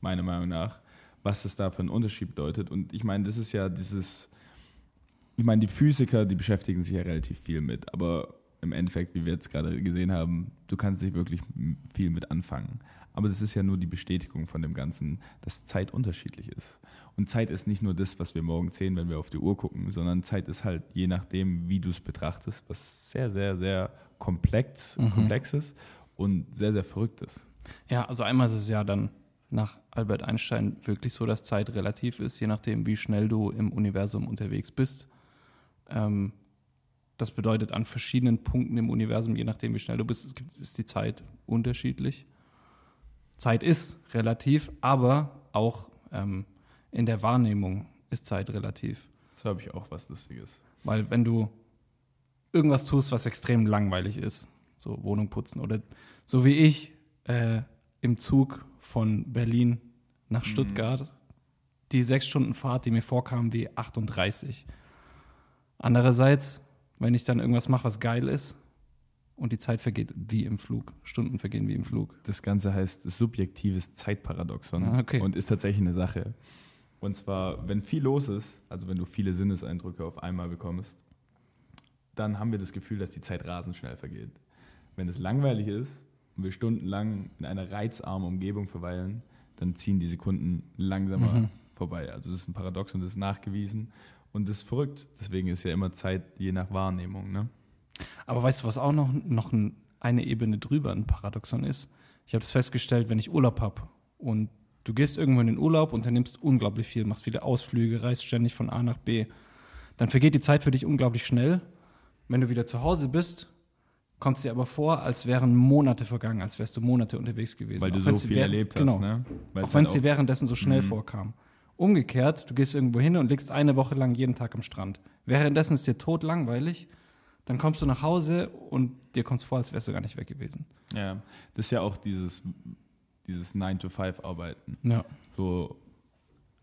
Speaker 2: meiner Meinung nach, was das da für einen Unterschied bedeutet. Und ich meine, das ist ja dieses, ich meine, die Physiker, die beschäftigen sich ja relativ viel mit, aber im Endeffekt, wie wir jetzt gerade gesehen haben, du kannst nicht wirklich viel mit anfangen. Aber das ist ja nur die Bestätigung von dem Ganzen, dass Zeit unterschiedlich ist. Und Zeit ist nicht nur das, was wir morgens sehen, wenn wir auf die Uhr gucken, sondern Zeit ist halt je nachdem, wie du es betrachtest, was sehr, sehr, sehr komplex,
Speaker 1: Mhm.
Speaker 2: komplex ist und sehr, sehr verrückt ist.
Speaker 1: Ja, also einmal ist es ja dann nach Albert Einstein wirklich so, dass Zeit relativ ist, je nachdem, wie schnell du im Universum unterwegs bist. Ähm, das bedeutet, an verschiedenen Punkten im Universum, je nachdem, wie schnell du bist, ist die Zeit unterschiedlich. Zeit ist relativ, aber auch ähm, in der Wahrnehmung ist Zeit relativ.
Speaker 2: So habe ich auch was Lustiges.
Speaker 1: Weil wenn du irgendwas tust, was extrem langweilig ist, so Wohnung putzen oder so wie ich äh, im Zug von Berlin nach
Speaker 2: Mhm.
Speaker 1: Stuttgart, die sechs Stunden Fahrt, die mir vorkam wie 38. Andererseits, wenn ich dann irgendwas mache, was geil ist und die Zeit vergeht wie im Flug, Stunden vergehen wie im Flug.
Speaker 2: Das Ganze heißt subjektives Zeitparadoxon
Speaker 1: Ah, okay.
Speaker 2: und ist tatsächlich eine Sache. Und zwar, wenn viel los ist, also wenn du viele Sinneseindrücke auf einmal bekommst, dann haben wir das Gefühl, dass die Zeit rasend schnell vergeht. Wenn es langweilig ist und wir stundenlang in einer reizarmen Umgebung verweilen, dann ziehen die Sekunden langsamer
Speaker 1: Mhm.
Speaker 2: vorbei. Also das ist ein Paradoxon, das ist nachgewiesen und das ist verrückt. Deswegen ist ja immer Zeit je nach Wahrnehmung. Ne?
Speaker 1: Aber weißt du, was auch noch, noch ein, eine Ebene drüber ein Paradoxon ist? Ich habe das festgestellt, wenn ich Urlaub habe und du gehst irgendwo in den Urlaub, unternimmst unglaublich viel, machst viele Ausflüge, reist ständig von A nach B, dann vergeht die Zeit für dich unglaublich schnell. Wenn du wieder zu Hause bist, kommt es dir aber vor, als wären Monate vergangen, als wärst du Monate unterwegs gewesen.
Speaker 2: Weil du
Speaker 1: Auch
Speaker 2: so viel erlebt hast.
Speaker 1: Genau.
Speaker 2: Ne?
Speaker 1: Auch wenn es
Speaker 2: halt
Speaker 1: dir währenddessen so schnell
Speaker 2: Mhm.
Speaker 1: vorkam. Umgekehrt, du gehst irgendwo hin und liegst eine Woche lang jeden Tag am Strand. Währenddessen ist dir tot langweilig, dann kommst du nach Hause und dir kommt es vor, als wärst du gar nicht weg gewesen.
Speaker 2: Ja, das ist ja auch dieses, dieses 9-to-5-Arbeiten.
Speaker 1: Ja.
Speaker 2: So,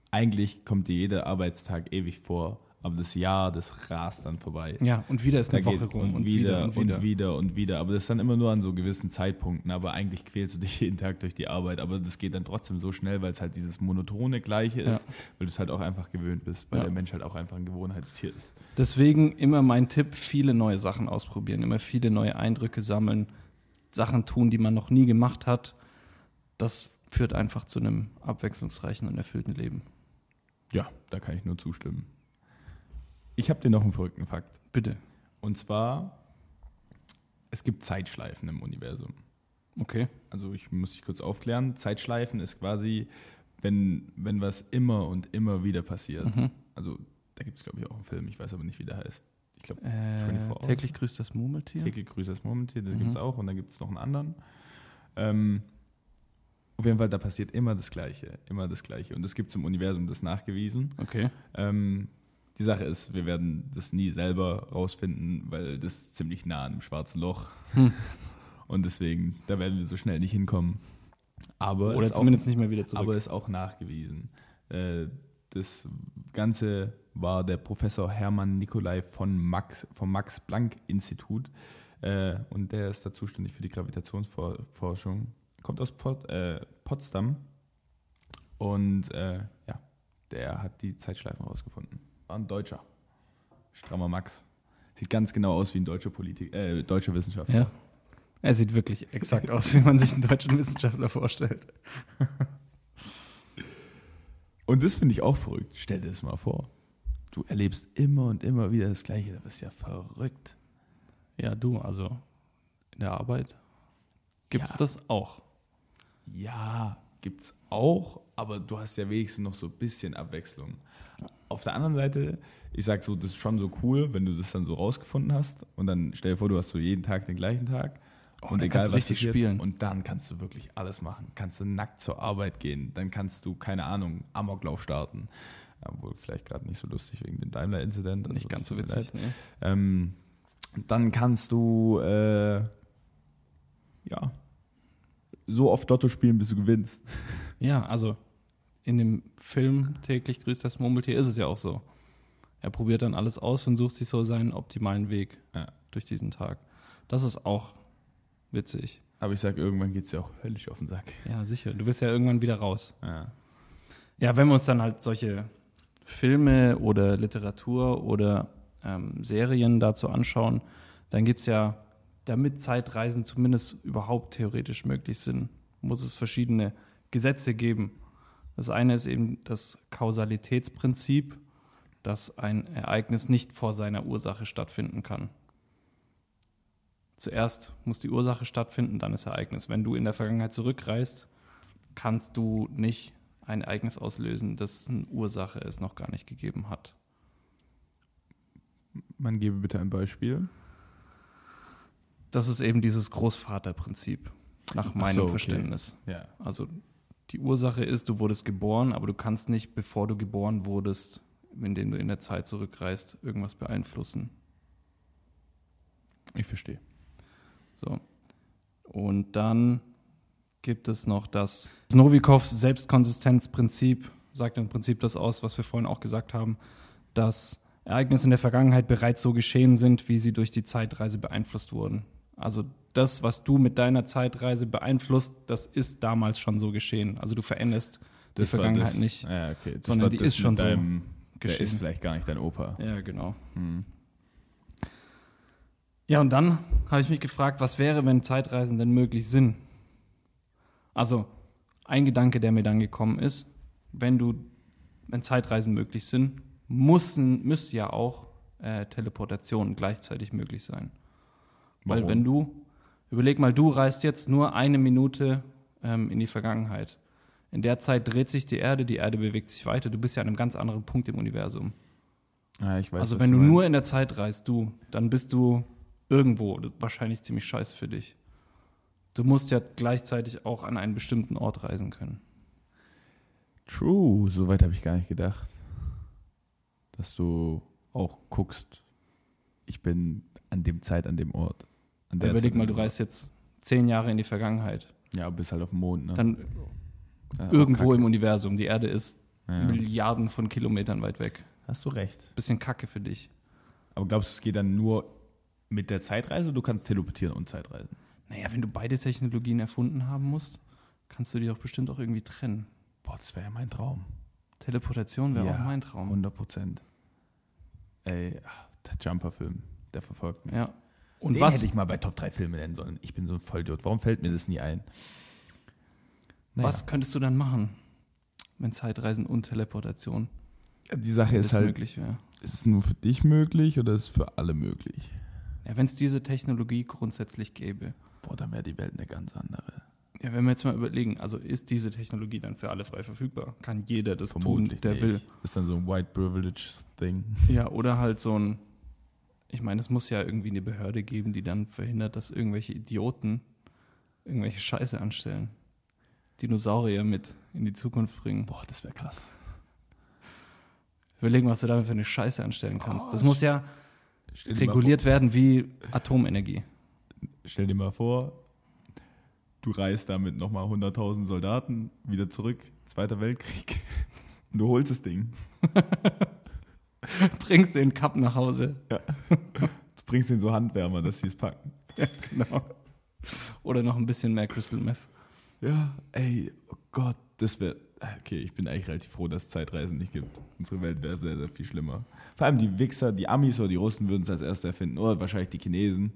Speaker 2: eigentlich kommt dir jeder Arbeitstag ewig vor, aber das Jahr, das rast dann vorbei.
Speaker 1: Ja, und wieder ist
Speaker 2: Da
Speaker 1: eine Woche rum und wieder, und wieder.
Speaker 2: und wieder und wieder. Aber das ist dann immer nur an so gewissen Zeitpunkten. Aber eigentlich quälst du dich jeden Tag durch die Arbeit. Aber das geht dann trotzdem so schnell, weil es halt dieses monotone Gleiche ist, weil du es halt auch einfach gewöhnt bist, weil
Speaker 1: Ja.
Speaker 2: der Mensch halt auch einfach ein Gewohnheitstier ist.
Speaker 1: Deswegen immer mein Tipp, viele neue Sachen ausprobieren, immer viele neue Eindrücke sammeln, Sachen tun, die man noch nie gemacht hat. Das führt einfach zu einem abwechslungsreichen und erfüllten Leben.
Speaker 2: Ja, da kann ich nur zustimmen. Ich habe dir noch einen verrückten Fakt.
Speaker 1: Bitte.
Speaker 2: Und zwar, es gibt Zeitschleifen im Universum.
Speaker 1: Okay.
Speaker 2: Also ich muss dich kurz aufklären. Zeitschleifen ist quasi, wenn, wenn was immer und immer wieder passiert.
Speaker 1: Mhm.
Speaker 2: Also da gibt es, glaube ich, auch einen Film, ich weiß aber nicht, wie der heißt. Ich glaube,
Speaker 1: Äh,
Speaker 2: 24 Hours.
Speaker 1: täglich grüßt das Murmeltier.
Speaker 2: täglich grüßt das Murmeltier, das
Speaker 1: Mhm.
Speaker 2: gibt es auch und dann gibt es noch einen anderen. Ähm, auf jeden Fall, da passiert immer das Gleiche, immer das Gleiche. Und es gibt im Universum das nachgewiesen.
Speaker 1: Okay.
Speaker 2: Ähm, die Sache ist, wir werden das nie selber rausfinden, weil das ist ziemlich nah an dem schwarzen Loch.
Speaker 1: Hm.
Speaker 2: Und deswegen, da werden wir so schnell nicht hinkommen. Aber
Speaker 1: Oder zumindest nicht mehr wieder
Speaker 2: auch,
Speaker 1: zurück.
Speaker 2: aber ist auch nachgewiesen. Äh, das Ganze war der Professor Hermann Nikolai von Max, vom Max-Planck-Institut. Äh, und der ist da zuständig für die Gravitationsforschung. Kommt aus Pot, äh, Potsdam. Und äh, ja, der hat die Zeitschleifen rausgefunden. War ein Deutscher. Strammer Max. Sieht ganz genau aus wie ein deutscher Politik, äh, deutscher Wissenschaftler.
Speaker 1: ja. Er sieht wirklich exakt aus, wie man sich einen deutschen Wissenschaftler vorstellt.
Speaker 2: Und das finde ich auch verrückt. Stell dir das mal vor. Du erlebst immer und immer wieder das Gleiche. Das ist ja verrückt.
Speaker 1: Ja, du, also in der Arbeit gibt's
Speaker 2: Ja.
Speaker 1: das auch.
Speaker 2: Ja, gibt's auch, aber du hast ja wenigstens noch so ein bisschen Abwechslung. Auf der anderen Seite, ich sag so, das ist schon so cool, wenn du das dann so rausgefunden hast und dann stell dir vor, du hast so jeden Tag den gleichen Tag.
Speaker 1: Oh, dann kannst du richtig
Speaker 2: passiert,
Speaker 1: spielen.
Speaker 2: Und dann kannst du wirklich alles machen. Kannst du nackt zur Arbeit gehen. Dann kannst du, keine Ahnung, Amoklauf starten. Obwohl vielleicht gerade nicht so lustig wegen dem Daimler-Inzident. also
Speaker 1: Nicht
Speaker 2: es
Speaker 1: ganz so witzig. Nee.
Speaker 2: Ähm, dann kannst du äh, ja so oft Lotto spielen, bis du gewinnst.
Speaker 1: Ja, also in dem Film täglich grüßt das Murmeltier ist es ja auch so. Er probiert dann alles aus und sucht sich so seinen optimalen Weg
Speaker 2: Ja.
Speaker 1: durch diesen Tag. Das ist auch witzig.
Speaker 2: Aber ich sag, irgendwann geht's ja auch höllisch auf den Sack.
Speaker 1: Ja, sicher. Du willst ja irgendwann wieder raus.
Speaker 2: Ja.
Speaker 1: Ja, wenn wir uns dann halt solche Filme oder Literatur oder ähm, Serien dazu anschauen, dann gibt es ja, damit Zeitreisen zumindest überhaupt theoretisch möglich sind, muss es verschiedene Gesetze geben. Das eine ist eben das Kausalitätsprinzip, dass ein Ereignis nicht vor seiner Ursache stattfinden kann. Zuerst muss die Ursache stattfinden, dann das Ereignis. Wenn du in der Vergangenheit zurückreist, kannst du nicht ein Ereignis auslösen, dessen Ursache es noch gar nicht gegeben hat.
Speaker 2: Man gebe bitte ein Beispiel.
Speaker 1: Das ist eben dieses Großvaterprinzip, nach
Speaker 2: Ach
Speaker 1: meinem
Speaker 2: so, okay.
Speaker 1: Verständnis.
Speaker 2: Ja.
Speaker 1: Also die Ursache ist, du wurdest geboren, aber du kannst nicht, bevor du geboren wurdest, indem du in der Zeit zurückreist, irgendwas beeinflussen.
Speaker 2: Ich verstehe.
Speaker 1: So. Und dann gibt es noch das Novikows Selbstkonsistenzprinzip, sagt im Prinzip das aus, was wir vorhin auch gesagt haben, dass Ereignisse in der Vergangenheit bereits so geschehen sind, wie sie durch die Zeitreise beeinflusst wurden. Also das, was du mit deiner Zeitreise beeinflusst, das ist damals schon so geschehen. Also du veränderst die Vergangenheit
Speaker 2: das,
Speaker 1: nicht.
Speaker 2: Ja, okay. Das
Speaker 1: sondern die ist schon
Speaker 2: mit
Speaker 1: so
Speaker 2: deinem, Der
Speaker 1: geschehen.
Speaker 2: ist vielleicht gar nicht dein Opa.
Speaker 1: Ja, genau.
Speaker 2: Hm.
Speaker 1: Ja, und dann habe ich mich gefragt, was wäre, wenn Zeitreisen denn möglich sind? Also, ein Gedanke, der mir dann gekommen ist, wenn du, wenn Zeitreisen möglich sind, müssen, müsste ja auch äh, Teleportation gleichzeitig möglich sein. Weil
Speaker 2: Warum?
Speaker 1: wenn du, überleg mal, du reist jetzt nur eine Minute ähm, in die Vergangenheit. In der Zeit dreht sich die Erde, die Erde bewegt sich weiter, du bist ja an einem ganz anderen Punkt im Universum.
Speaker 2: Ja, ich weiß,
Speaker 1: Also wenn du
Speaker 2: meinst.
Speaker 1: nur in der Zeit reist, du, dann bist du irgendwo. Das ist wahrscheinlich ziemlich scheiße für dich. Du musst ja gleichzeitig auch an einen bestimmten Ort reisen können.
Speaker 2: True, so weit habe ich gar nicht gedacht. Dass du auch guckst, ich bin an dem Zeit, an dem Ort.
Speaker 1: Überleg mal, du reist jetzt zehn Jahre in die Vergangenheit.
Speaker 2: Ja, bist halt auf dem Mond, ne?
Speaker 1: Dann
Speaker 2: Ja,
Speaker 1: irgendwo im Universum. Die Erde ist
Speaker 2: Ja.
Speaker 1: Milliarden von Kilometern weit weg.
Speaker 2: Hast du recht.
Speaker 1: Bisschen Kacke für dich.
Speaker 2: Aber glaubst du, es geht dann nur mit der Zeitreise? Du kannst teleportieren und Zeitreisen.
Speaker 1: Naja, wenn du beide Technologien erfunden haben musst, kannst du die auch bestimmt auch irgendwie trennen.
Speaker 2: Boah, das wäre ja mein Traum.
Speaker 1: Teleportation wäre
Speaker 2: Ja,
Speaker 1: auch mein Traum.
Speaker 2: 100 Prozent. Ey, der Jumper-Film, der verfolgt mich.
Speaker 1: ja. Und
Speaker 2: Den
Speaker 1: was,
Speaker 2: hätte ich mal bei Top 3 Filme nennen sollen. Ich bin so ein Vollidiot. Warum fällt mir das nie ein? Naja,
Speaker 1: was könntest du dann machen, wenn Zeitreisen und Teleportation
Speaker 2: die Sache ist halt,
Speaker 1: möglich wäre?
Speaker 2: ist es nur für dich möglich oder ist es für alle möglich?
Speaker 1: Ja, wenn es diese Technologie grundsätzlich gäbe.
Speaker 2: Boah, dann wäre die Welt eine ganz andere.
Speaker 1: Ja, wenn wir jetzt mal überlegen, also ist diese Technologie dann für alle frei verfügbar? Kann jeder das
Speaker 2: Vermutlich
Speaker 1: tun, der
Speaker 2: nicht.
Speaker 1: will?
Speaker 2: Ist dann so ein White Privilege Thing.
Speaker 1: Ja, oder halt so ein, ich meine, es muss ja irgendwie eine Behörde geben, die dann verhindert, dass irgendwelche Idioten irgendwelche Scheiße anstellen. Dinosaurier mit in die Zukunft bringen.
Speaker 2: Boah, das wäre krass.
Speaker 1: Überlegen, was du damit für eine Scheiße anstellen kannst.
Speaker 2: Oh,
Speaker 1: Das muss ja reguliert werden wie Atomenergie.
Speaker 2: stell dir mal vor, du reist da mit nochmal 100.000 Soldaten wieder zurück, Zweiter Weltkrieg. Du holst das Ding.
Speaker 1: Bringst den Cup nach Hause.
Speaker 2: Du bringst den so Handwärmer, dass sie es packen.
Speaker 1: Genau. Oder noch ein bisschen mehr Crystal Meth.
Speaker 2: Ja, ey, oh Gott, das wäre. Okay, ich bin eigentlich relativ froh, dass es Zeitreisen nicht gibt. Unsere Welt wäre sehr, sehr viel schlimmer. Vor allem die Wichser, die Amis oder die Russen würden es als erstes erfinden. Oder wahrscheinlich die Chinesen.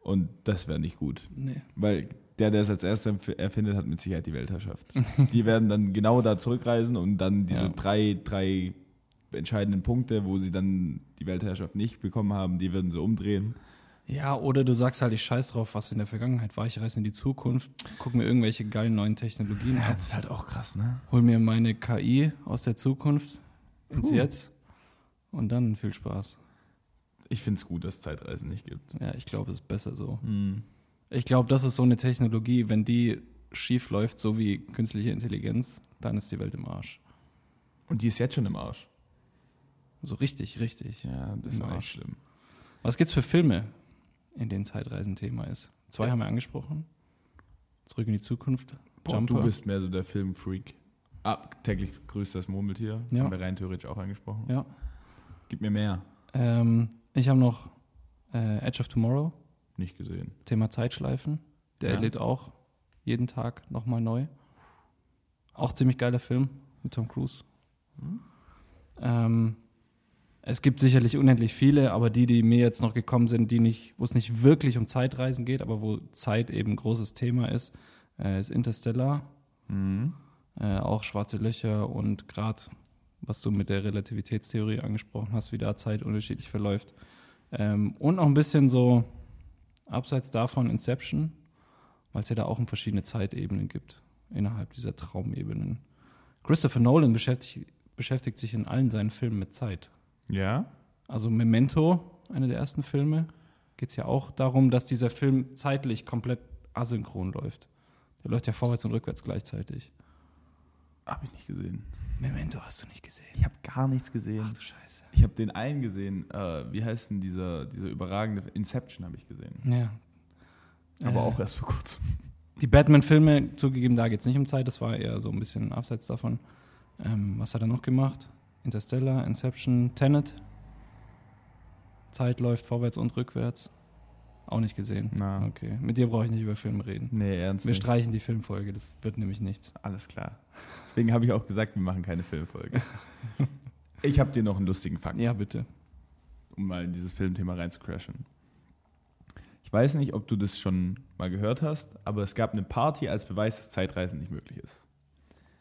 Speaker 2: Und das wäre nicht gut.
Speaker 1: Nee.
Speaker 2: Weil der, der es als erster empf- erfindet, hat mit Sicherheit die Weltherrschaft. die werden dann genau da zurückreisen und dann diese
Speaker 1: Ja.
Speaker 2: drei, drei entscheidenden Punkte, wo sie dann die Weltherrschaft nicht bekommen haben, die würden sie umdrehen.
Speaker 1: Ja, oder du sagst halt, ich scheiß drauf, was in der Vergangenheit war. Ich reise in die Zukunft, guck mir irgendwelche geilen neuen Technologien
Speaker 2: Ja,
Speaker 1: ab,
Speaker 2: das ist halt auch krass, ne?
Speaker 1: hol mir meine KI aus der Zukunft ins
Speaker 2: Puh.
Speaker 1: Jetzt und dann viel Spaß.
Speaker 2: Ich finde es gut, dass es Zeitreisen nicht gibt.
Speaker 1: Ja, ich glaube, es ist besser so.
Speaker 2: Hm.
Speaker 1: Ich glaube, das ist so eine Technologie, wenn die schief läuft, so wie künstliche Intelligenz, dann ist die Welt im Arsch.
Speaker 2: Und die ist jetzt schon im Arsch.
Speaker 1: So richtig, richtig.
Speaker 2: Ja, das auch
Speaker 1: Arsch.
Speaker 2: schlimm.
Speaker 1: Was gibt's für Filme, in denen Zeitreisen Thema ist? Zwei
Speaker 2: Ja.
Speaker 1: haben wir angesprochen. Zurück in die Zukunft.
Speaker 2: Boah,
Speaker 1: Jumper.
Speaker 2: du bist mehr so der Filmfreak. Ah, täglich grüßt das Murmeltier.
Speaker 1: Ja.
Speaker 2: Haben wir rein theoretisch auch angesprochen.
Speaker 1: Ja.
Speaker 2: Gib mir mehr.
Speaker 1: Ähm, ich habe noch äh, Edge of Tomorrow,
Speaker 2: Nicht gesehen.
Speaker 1: Thema Zeitschleifen. Der
Speaker 2: Ja.
Speaker 1: erlebt auch jeden Tag nochmal neu. Auch ziemlich geiler Film mit Tom Cruise. Ähm, es gibt sicherlich unendlich viele, aber die, die mir jetzt noch gekommen sind, die nicht, wo es nicht wirklich um Zeitreisen geht, aber wo Zeit eben ein großes Thema ist, äh, ist Interstellar.
Speaker 2: Mhm.
Speaker 1: Äh, auch schwarze Löcher und gerade, was du mit der Relativitätstheorie angesprochen hast, wie da Zeit unterschiedlich verläuft. Ähm, und auch ein bisschen so abseits davon Inception, weil es ja da auch um verschiedene Zeitebenen gibt innerhalb dieser Traumebenen. Christopher Nolan beschäftigt, beschäftigt sich in allen seinen Filmen mit Zeit.
Speaker 2: Ja?
Speaker 1: Also Memento, einer der ersten Filme, geht es ja auch darum, dass dieser Film zeitlich komplett asynchron läuft. Der läuft ja vorwärts und rückwärts gleichzeitig.
Speaker 2: Habe ich nicht gesehen.
Speaker 1: Memento hast du nicht gesehen.
Speaker 2: Ich habe gar nichts gesehen.
Speaker 1: du Scheiße.
Speaker 2: Ich habe den einen gesehen. Äh, wie heißt denn dieser, dieser überragende Inception habe ich gesehen.
Speaker 1: Ja.
Speaker 2: Aber
Speaker 1: Äh,
Speaker 2: auch erst vor kurzem.
Speaker 1: Die Batman-Filme, zugegeben, da geht es nicht um Zeit, das war eher so ein bisschen abseits davon. Ähm, was hat er noch gemacht? Interstellar, Inception, Tenet. Zeit läuft vorwärts und rückwärts. Auch nicht gesehen.
Speaker 2: Na.
Speaker 1: Okay. Mit dir brauche ich nicht über Filme reden.
Speaker 2: Nee, ernst
Speaker 1: Wir
Speaker 2: nicht.
Speaker 1: streichen die Filmfolge, das wird nämlich nichts.
Speaker 2: Alles klar. Deswegen habe ich auch gesagt, wir machen keine Filmfolge. ich habe dir noch einen lustigen Fakt,
Speaker 1: Ja, bitte.
Speaker 2: um mal in dieses Filmthema reinzucrashen. Ich weiß nicht, ob du das schon mal gehört hast, aber es gab eine Party als Beweis, dass Zeitreisen nicht möglich ist.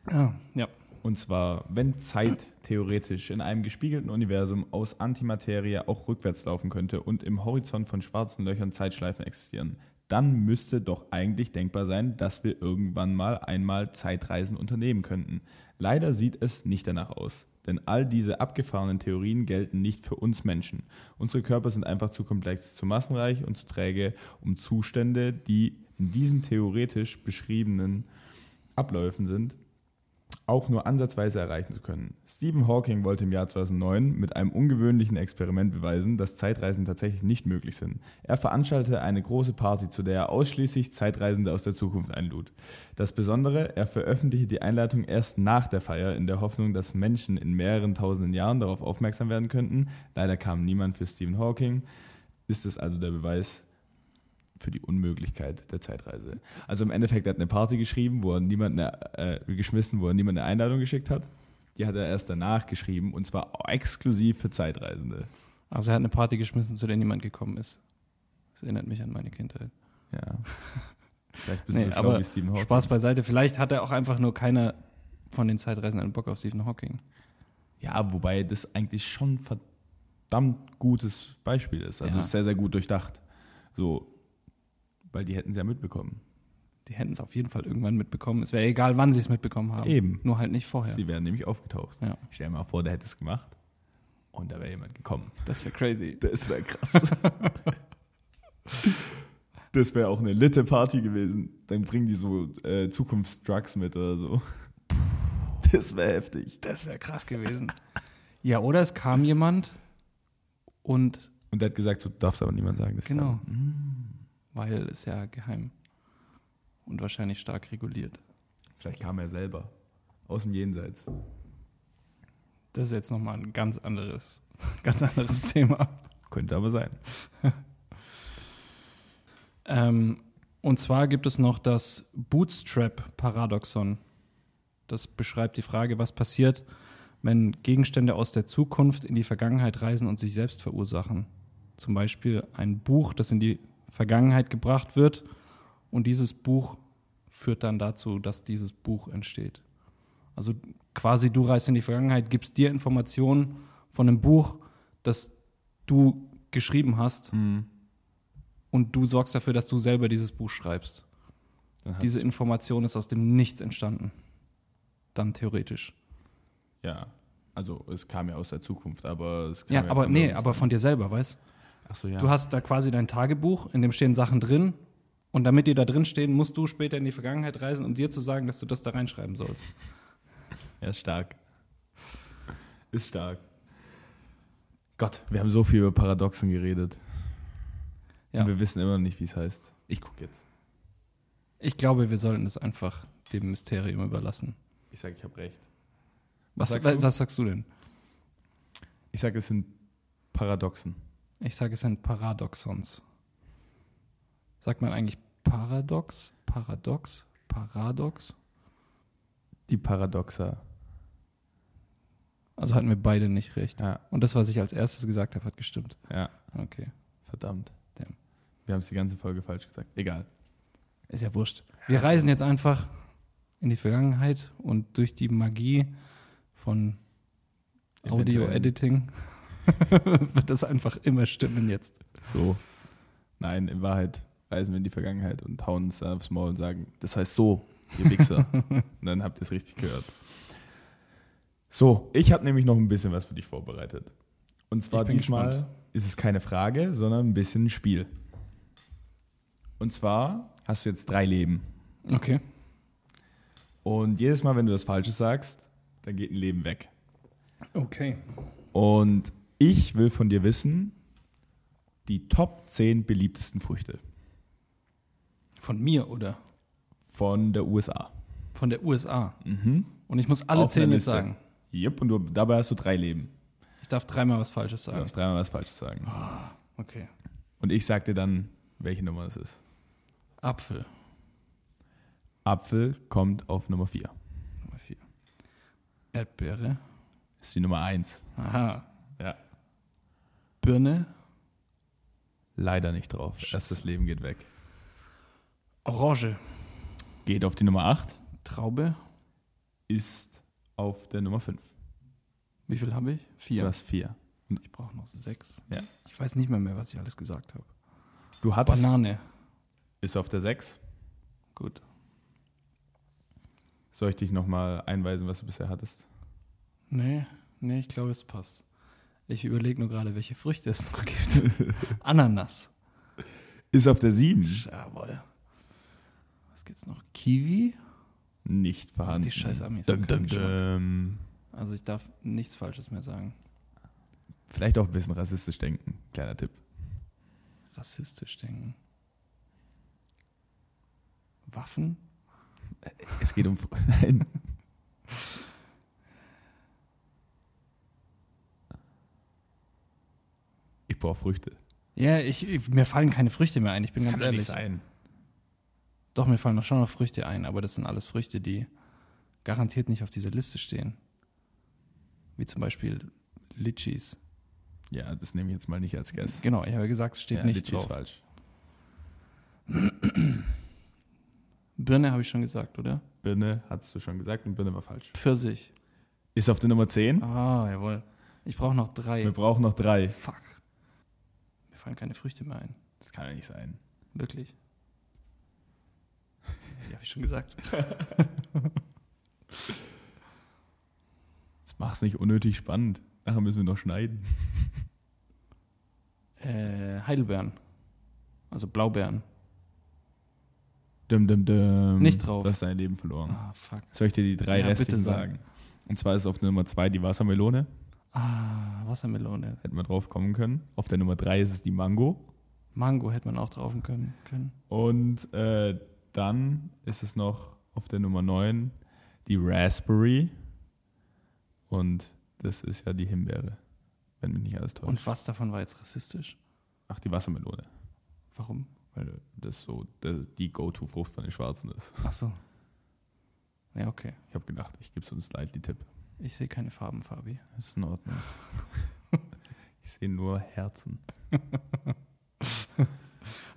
Speaker 1: Ah, ja.
Speaker 2: Und zwar, wenn Zeit theoretisch in einem gespiegelten Universum aus Antimaterie auch rückwärts laufen könnte und im Horizont von schwarzen Löchern Zeitschleifen existieren, dann müsste doch eigentlich denkbar sein, dass wir irgendwann mal einmal Zeitreisen unternehmen könnten. Leider sieht es nicht danach aus. Denn all diese abgefahrenen Theorien gelten nicht für uns Menschen. Unsere Körper sind einfach zu komplex, zu massenreich und zu träge, um Zustände, die in diesen theoretisch beschriebenen Abläufen sind, auch nur ansatzweise erreichen zu können. Stephen Hawking wollte im Jahr 2009 mit einem ungewöhnlichen Experiment beweisen, dass Zeitreisen tatsächlich nicht möglich sind. Er veranstaltete eine große Party, zu der er ausschließlich Zeitreisende aus der Zukunft einlud. Das Besondere, er veröffentlichte die Einleitung erst nach der Feier in der Hoffnung, dass Menschen in mehreren tausenden Jahren darauf aufmerksam werden könnten. Leider kam niemand für Stephen Hawking. Ist es also der Beweis für die Unmöglichkeit der Zeitreise. Also im Endeffekt hat er eine Party geschrieben, wo er niemand eine, äh, geschmissen, wo er niemand eine Einladung geschickt hat. Die hat er erst danach geschrieben und zwar exklusiv für Zeitreisende.
Speaker 1: Also er hat eine Party geschmissen, zu der niemand gekommen ist. Das erinnert mich an meine Kindheit.
Speaker 2: Ja. Vielleicht bist
Speaker 1: Nee,
Speaker 2: du schlau
Speaker 1: aber
Speaker 2: wie Stephen Hawking.
Speaker 1: Spaß beiseite. Vielleicht hat er auch einfach nur keiner von den Zeitreisenden Bock auf Stephen Hawking.
Speaker 2: Ja, wobei das eigentlich schon verdammt gutes Beispiel ist. Also
Speaker 1: Ja.
Speaker 2: ist sehr, sehr gut durchdacht. So, weil die hätten es ja mitbekommen.
Speaker 1: Die hätten es auf jeden Fall irgendwann mitbekommen. Es wäre egal, wann sie es mitbekommen haben.
Speaker 2: Eben.
Speaker 1: Nur halt nicht vorher.
Speaker 2: Sie wären nämlich aufgetaucht.
Speaker 1: Ja.
Speaker 2: Stell dir mal vor, der hätte es gemacht und da wäre jemand gekommen.
Speaker 1: Das wäre crazy.
Speaker 2: Das wäre krass. das wäre auch eine litte Party gewesen. Dann bringen die so äh, Zukunftsdrugs mit oder so. Das wäre heftig.
Speaker 1: Das wäre krass gewesen. Ja, oder es kam jemand und
Speaker 2: Und der hat gesagt, so darfst aber niemand sagen. Das
Speaker 1: Genau.
Speaker 2: Dann,
Speaker 1: weil es ja geheim und wahrscheinlich stark reguliert.
Speaker 2: vielleicht kam er selber aus dem Jenseits.
Speaker 1: Das ist jetzt nochmal ein ganz anderes, ganz anderes Thema.
Speaker 2: Könnte aber sein.
Speaker 1: Ähm, und zwar gibt es noch das Bootstrap-Paradoxon. Das beschreibt die Frage, was passiert, wenn Gegenstände aus der Zukunft in die Vergangenheit reisen und sich selbst verursachen. Zum Beispiel ein Buch, das in die Vergangenheit gebracht wird und dieses Buch führt dann dazu, dass dieses Buch entsteht. Also quasi du reist in die Vergangenheit, gibst dir Informationen von einem Buch, das du geschrieben hast und du sorgst dafür, dass du selber dieses Buch schreibst. Diese Information ist aus dem Nichts entstanden. Dann theoretisch.
Speaker 2: ja, also es kam ja aus der Zukunft, aber es kam
Speaker 1: Ja, aber
Speaker 2: von
Speaker 1: nee, aber von dir selber, weißt
Speaker 2: so, ja.
Speaker 1: Du hast da quasi dein Tagebuch, in dem stehen Sachen drin und damit die da drin stehen, musst du später in die Vergangenheit reisen, um dir zu sagen, dass du das da reinschreiben sollst.
Speaker 2: Er ist stark. Ist stark. Gott, wir haben so viel über Paradoxen geredet.
Speaker 1: Ja.
Speaker 2: Und wir wissen immer noch nicht, wie es heißt. Ich gucke jetzt.
Speaker 1: Ich glaube, wir sollten es einfach dem Mysterium überlassen.
Speaker 2: Ich sage, ich habe recht.
Speaker 1: Was,
Speaker 2: Was
Speaker 1: was,
Speaker 2: sagst
Speaker 1: sagst
Speaker 2: du?
Speaker 1: du? denn?
Speaker 2: Ich sage, es sind Paradoxen.
Speaker 1: Ich sage, es sind Paradoxons. Sagt man eigentlich Paradox? Paradox? Paradox?
Speaker 2: Die Paradoxa.
Speaker 1: Also hatten wir beide nicht recht.
Speaker 2: Ja,
Speaker 1: Und das, was ich als erstes gesagt habe, hat gestimmt.
Speaker 2: ja,
Speaker 1: Okay.
Speaker 2: verdammt.
Speaker 1: Damn.
Speaker 2: Wir haben es die ganze Folge falsch gesagt. Egal.
Speaker 1: Ist ja wurscht. Wir reisen jetzt einfach in die Vergangenheit und durch die Magie von. Audio-Editing wird das einfach immer stimmen jetzt.
Speaker 2: So. Nein, in Wahrheit reisen wir in die Vergangenheit und hauen uns aufs Maul und sagen, das heißt so, ihr Wichser. und dann habt ihr es richtig gehört. So, ich habe nämlich noch ein bisschen was für dich vorbereitet. Und zwar diesmal
Speaker 1: gespannt.
Speaker 2: ist es keine Frage, sondern ein bisschen ein Spiel. Und zwar hast du jetzt drei Leben.
Speaker 1: Okay.
Speaker 2: Und jedes Mal, wenn du das Falsche sagst, dann geht ein Leben weg.
Speaker 1: Okay.
Speaker 2: Und ich will von dir wissen, die Top 10 beliebtesten Früchte
Speaker 1: Von mir oder
Speaker 2: von der USA.
Speaker 1: von der USA.
Speaker 2: Mhm.
Speaker 1: Und ich muss alle
Speaker 2: Auf
Speaker 1: zehn jetzt sagen.
Speaker 2: Yep, und du, dabei hast du drei Leben.
Speaker 1: Ich darf dreimal was Falsches
Speaker 2: Du
Speaker 1: sagen.
Speaker 2: darfst dreimal was Falsches sagen.
Speaker 1: Okay.
Speaker 2: Und ich sag dir dann, welche Nummer es ist.
Speaker 1: Apfel.
Speaker 2: Apfel kommt auf Nummer 4.
Speaker 1: Nummer vier. Erdbeere.
Speaker 2: Ist die Nummer 1.
Speaker 1: Aha. Birne.
Speaker 2: Leider nicht drauf. Erstes Leben geht weg.
Speaker 1: Orange.
Speaker 2: Geht auf die Nummer 8.
Speaker 1: Traube.
Speaker 2: Ist auf der Nummer 5.
Speaker 1: Wie viel habe ich?
Speaker 2: Du
Speaker 1: Vier.
Speaker 2: hast 4.
Speaker 1: Ich brauche noch sechs.
Speaker 2: Ja.
Speaker 1: Ich weiß nicht mehr mehr, was ich alles gesagt habe.
Speaker 2: Du hattest,
Speaker 1: Banane.
Speaker 2: ist auf der 6.
Speaker 1: Gut.
Speaker 2: Soll ich dich nochmal einweisen, was du bisher hattest?
Speaker 1: Nee, nee, ich glaube, es passt. Ich überlege nur gerade, welche Früchte es noch gibt. Ananas.
Speaker 2: Ist auf der 7.
Speaker 1: Jawohl. Was gibt's noch? Kiwi?
Speaker 2: Nicht vorhanden.
Speaker 1: die scheiß Amis keinen
Speaker 2: dum, dum.
Speaker 1: Also ich darf nichts Falsches mehr sagen.
Speaker 2: Vielleicht auch ein bisschen rassistisch denken. Kleiner Tipp.
Speaker 1: Rassistisch denken. Waffen?
Speaker 2: Es geht um. Nein. Ich brauche Früchte.
Speaker 1: Ja, ich, mir fallen keine Früchte mehr ein, ich bin
Speaker 2: Das
Speaker 1: ganz
Speaker 2: kann
Speaker 1: ehrlich.
Speaker 2: nicht sein.
Speaker 1: Doch, mir fallen noch schon noch Früchte ein, aber das sind alles Früchte, die garantiert nicht auf dieser Liste stehen. Wie zum Beispiel Litchis.
Speaker 2: Ja, das nehme ich jetzt mal nicht als Guess.
Speaker 1: Genau, ich habe ja gesagt, es steht
Speaker 2: ja,
Speaker 1: nicht
Speaker 2: Litchi
Speaker 1: drauf.
Speaker 2: ist falsch.
Speaker 1: Birne habe ich schon gesagt, oder?
Speaker 2: Birne hattest du schon gesagt und Birne war falsch.
Speaker 1: Pfirsich.
Speaker 2: Ist auf der Nummer 10.
Speaker 1: Ah, jawohl. Ich brauche noch drei.
Speaker 2: Wir brauchen noch drei.
Speaker 1: Fuck. Fallen keine Früchte mehr ein.
Speaker 2: Das kann ja nicht sein.
Speaker 1: Wirklich. Die habe ich schon gesagt.
Speaker 2: Das macht's nicht unnötig spannend. Nachher müssen wir noch schneiden.
Speaker 1: Äh, Heidelbeeren. Also Blaubeeren.
Speaker 2: Dum, dum, dum.
Speaker 1: Nicht drauf.
Speaker 2: Du hast dein Leben verloren.
Speaker 1: Ah, fuck.
Speaker 2: Soll ich dir die drei
Speaker 1: Ja,
Speaker 2: restlichen
Speaker 1: bitte sag.
Speaker 2: sagen? Und zwar ist auf Nummer 2 die Wassermelone.
Speaker 1: Ah, Wassermelone.
Speaker 2: Hätten wir drauf kommen können. Auf der Nummer 3 ist es die Mango.
Speaker 1: Mango hätte man auch drauf können. können.
Speaker 2: Und äh, dann ist es noch auf der Nummer 9 die Raspberry. Und das ist ja die Himbeere. Wenn mich nicht alles täuscht.
Speaker 1: Und was davon war jetzt rassistisch?
Speaker 2: Ach, die Wassermelone.
Speaker 1: Warum?
Speaker 2: Weil das so das die Go-To-Frucht von den Schwarzen ist.
Speaker 1: Ach so. Ja, okay.
Speaker 2: Ich habe gedacht, ich gebe so einen Slightly-Tipp.
Speaker 1: Ich sehe keine Farben, Fabi.
Speaker 2: Das ist in Ordnung. ich sehe nur Herzen.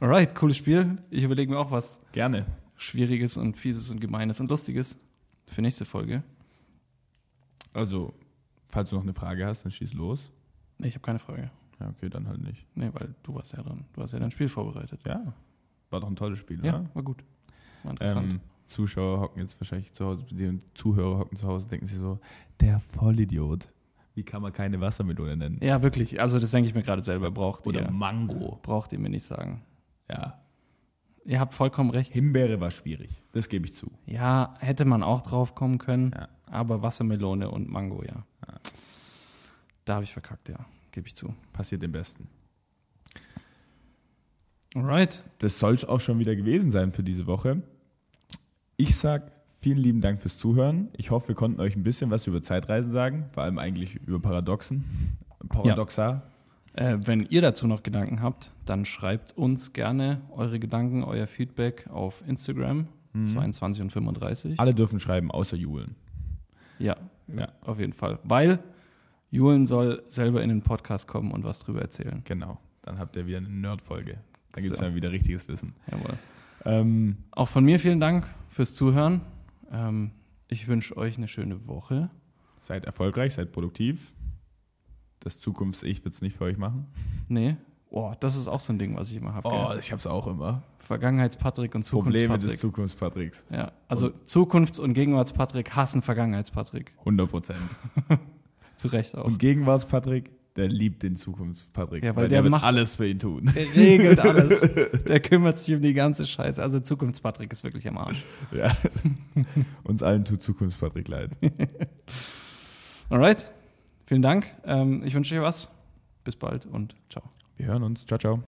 Speaker 1: Alright, cooles Spiel. Ich überlege mir auch was
Speaker 2: Gerne.
Speaker 1: Schwieriges und Fieses und Gemeines und Lustiges für nächste Folge.
Speaker 2: Also, falls du noch eine Frage hast, dann schieß los.
Speaker 1: Nee, ich habe keine Frage.
Speaker 2: Ja, okay, dann halt nicht.
Speaker 1: Nee, weil du warst ja dran. Du hast ja dein Spiel vorbereitet.
Speaker 2: Ja, war doch ein tolles Spiel,
Speaker 1: Ja,
Speaker 2: oder?
Speaker 1: war gut. War interessant.
Speaker 2: Ähm, Zuschauer hocken jetzt wahrscheinlich zu Hause, die Zuhörer hocken zu Hause und denken sich so, der Vollidiot. Wie kann man keine Wassermelone nennen?
Speaker 1: ja, wirklich. Also das denke ich mir gerade selber. Braucht
Speaker 2: Oder
Speaker 1: ihr,
Speaker 2: Mango.
Speaker 1: braucht ihr mir nicht sagen.
Speaker 2: Ja.
Speaker 1: Ihr habt vollkommen recht.
Speaker 2: Himbeere war schwierig. Das gebe ich zu.
Speaker 1: Ja, hätte man auch drauf kommen können.
Speaker 2: Ja.
Speaker 1: Aber Wassermelone und Mango, ja.
Speaker 2: Ja.
Speaker 1: Da habe ich verkackt, ja. Gebe ich zu.
Speaker 2: Passiert dem Besten.
Speaker 1: Alright.
Speaker 2: Das soll auch schon wieder gewesen sein für diese Woche. Ich sag vielen lieben Dank fürs Zuhören. Ich hoffe, wir konnten euch ein bisschen was über Zeitreisen sagen, vor allem eigentlich über Paradoxen. Paradoxa.
Speaker 1: Äh, wenn ihr dazu noch Gedanken habt, dann schreibt uns gerne eure Gedanken, euer Feedback auf Instagram, 22 und 35.
Speaker 2: Alle dürfen schreiben, außer Julen.
Speaker 1: Ja,
Speaker 2: Ja.
Speaker 1: auf jeden Fall. Weil Julen soll selber in den Podcast kommen und was drüber erzählen.
Speaker 2: Genau. Dann habt ihr wieder eine Nerd-Folge. Dann gibt es
Speaker 1: So.
Speaker 2: dann wieder richtiges Wissen.
Speaker 1: Jawohl.
Speaker 2: Ähm,
Speaker 1: Auch von mir vielen Dank fürs Zuhören. Ähm, ich wünsche euch eine schöne Woche.
Speaker 2: seid erfolgreich, seid produktiv. Das Zukunfts-Ich wird es nicht für euch machen.
Speaker 1: Nee. Oh, das ist auch so ein Ding, was ich immer habe.
Speaker 2: Oh, ich hab's auch immer.
Speaker 1: Vergangenheits-Patrick und
Speaker 2: Probleme des
Speaker 1: Zukunfts-Patrick.
Speaker 2: Zukunfts-Patricks.
Speaker 1: Ja, also Zukunfts- und Gegenwarts-Patrick hassen Vergangenheits-Patrick.
Speaker 2: 100 Prozent.
Speaker 1: Zu Recht auch.
Speaker 2: Und Gegenwarts-Patrick, der liebt den Zukunfts-Patrick.
Speaker 1: Ja, weil
Speaker 2: der,
Speaker 1: der
Speaker 2: wird
Speaker 1: macht-
Speaker 2: alles für ihn tun.
Speaker 1: Der regelt alles. Der kümmert sich um die ganze Scheiße. Also Zukunfts-Patrick ist wirklich am Arsch.
Speaker 2: ja. Uns allen tut Zukunfts-Patrick leid.
Speaker 1: Alright. Vielen Dank. Ähm, ich wünsche dir was. Bis bald und ciao.
Speaker 2: Wir hören uns. Ciao, ciao.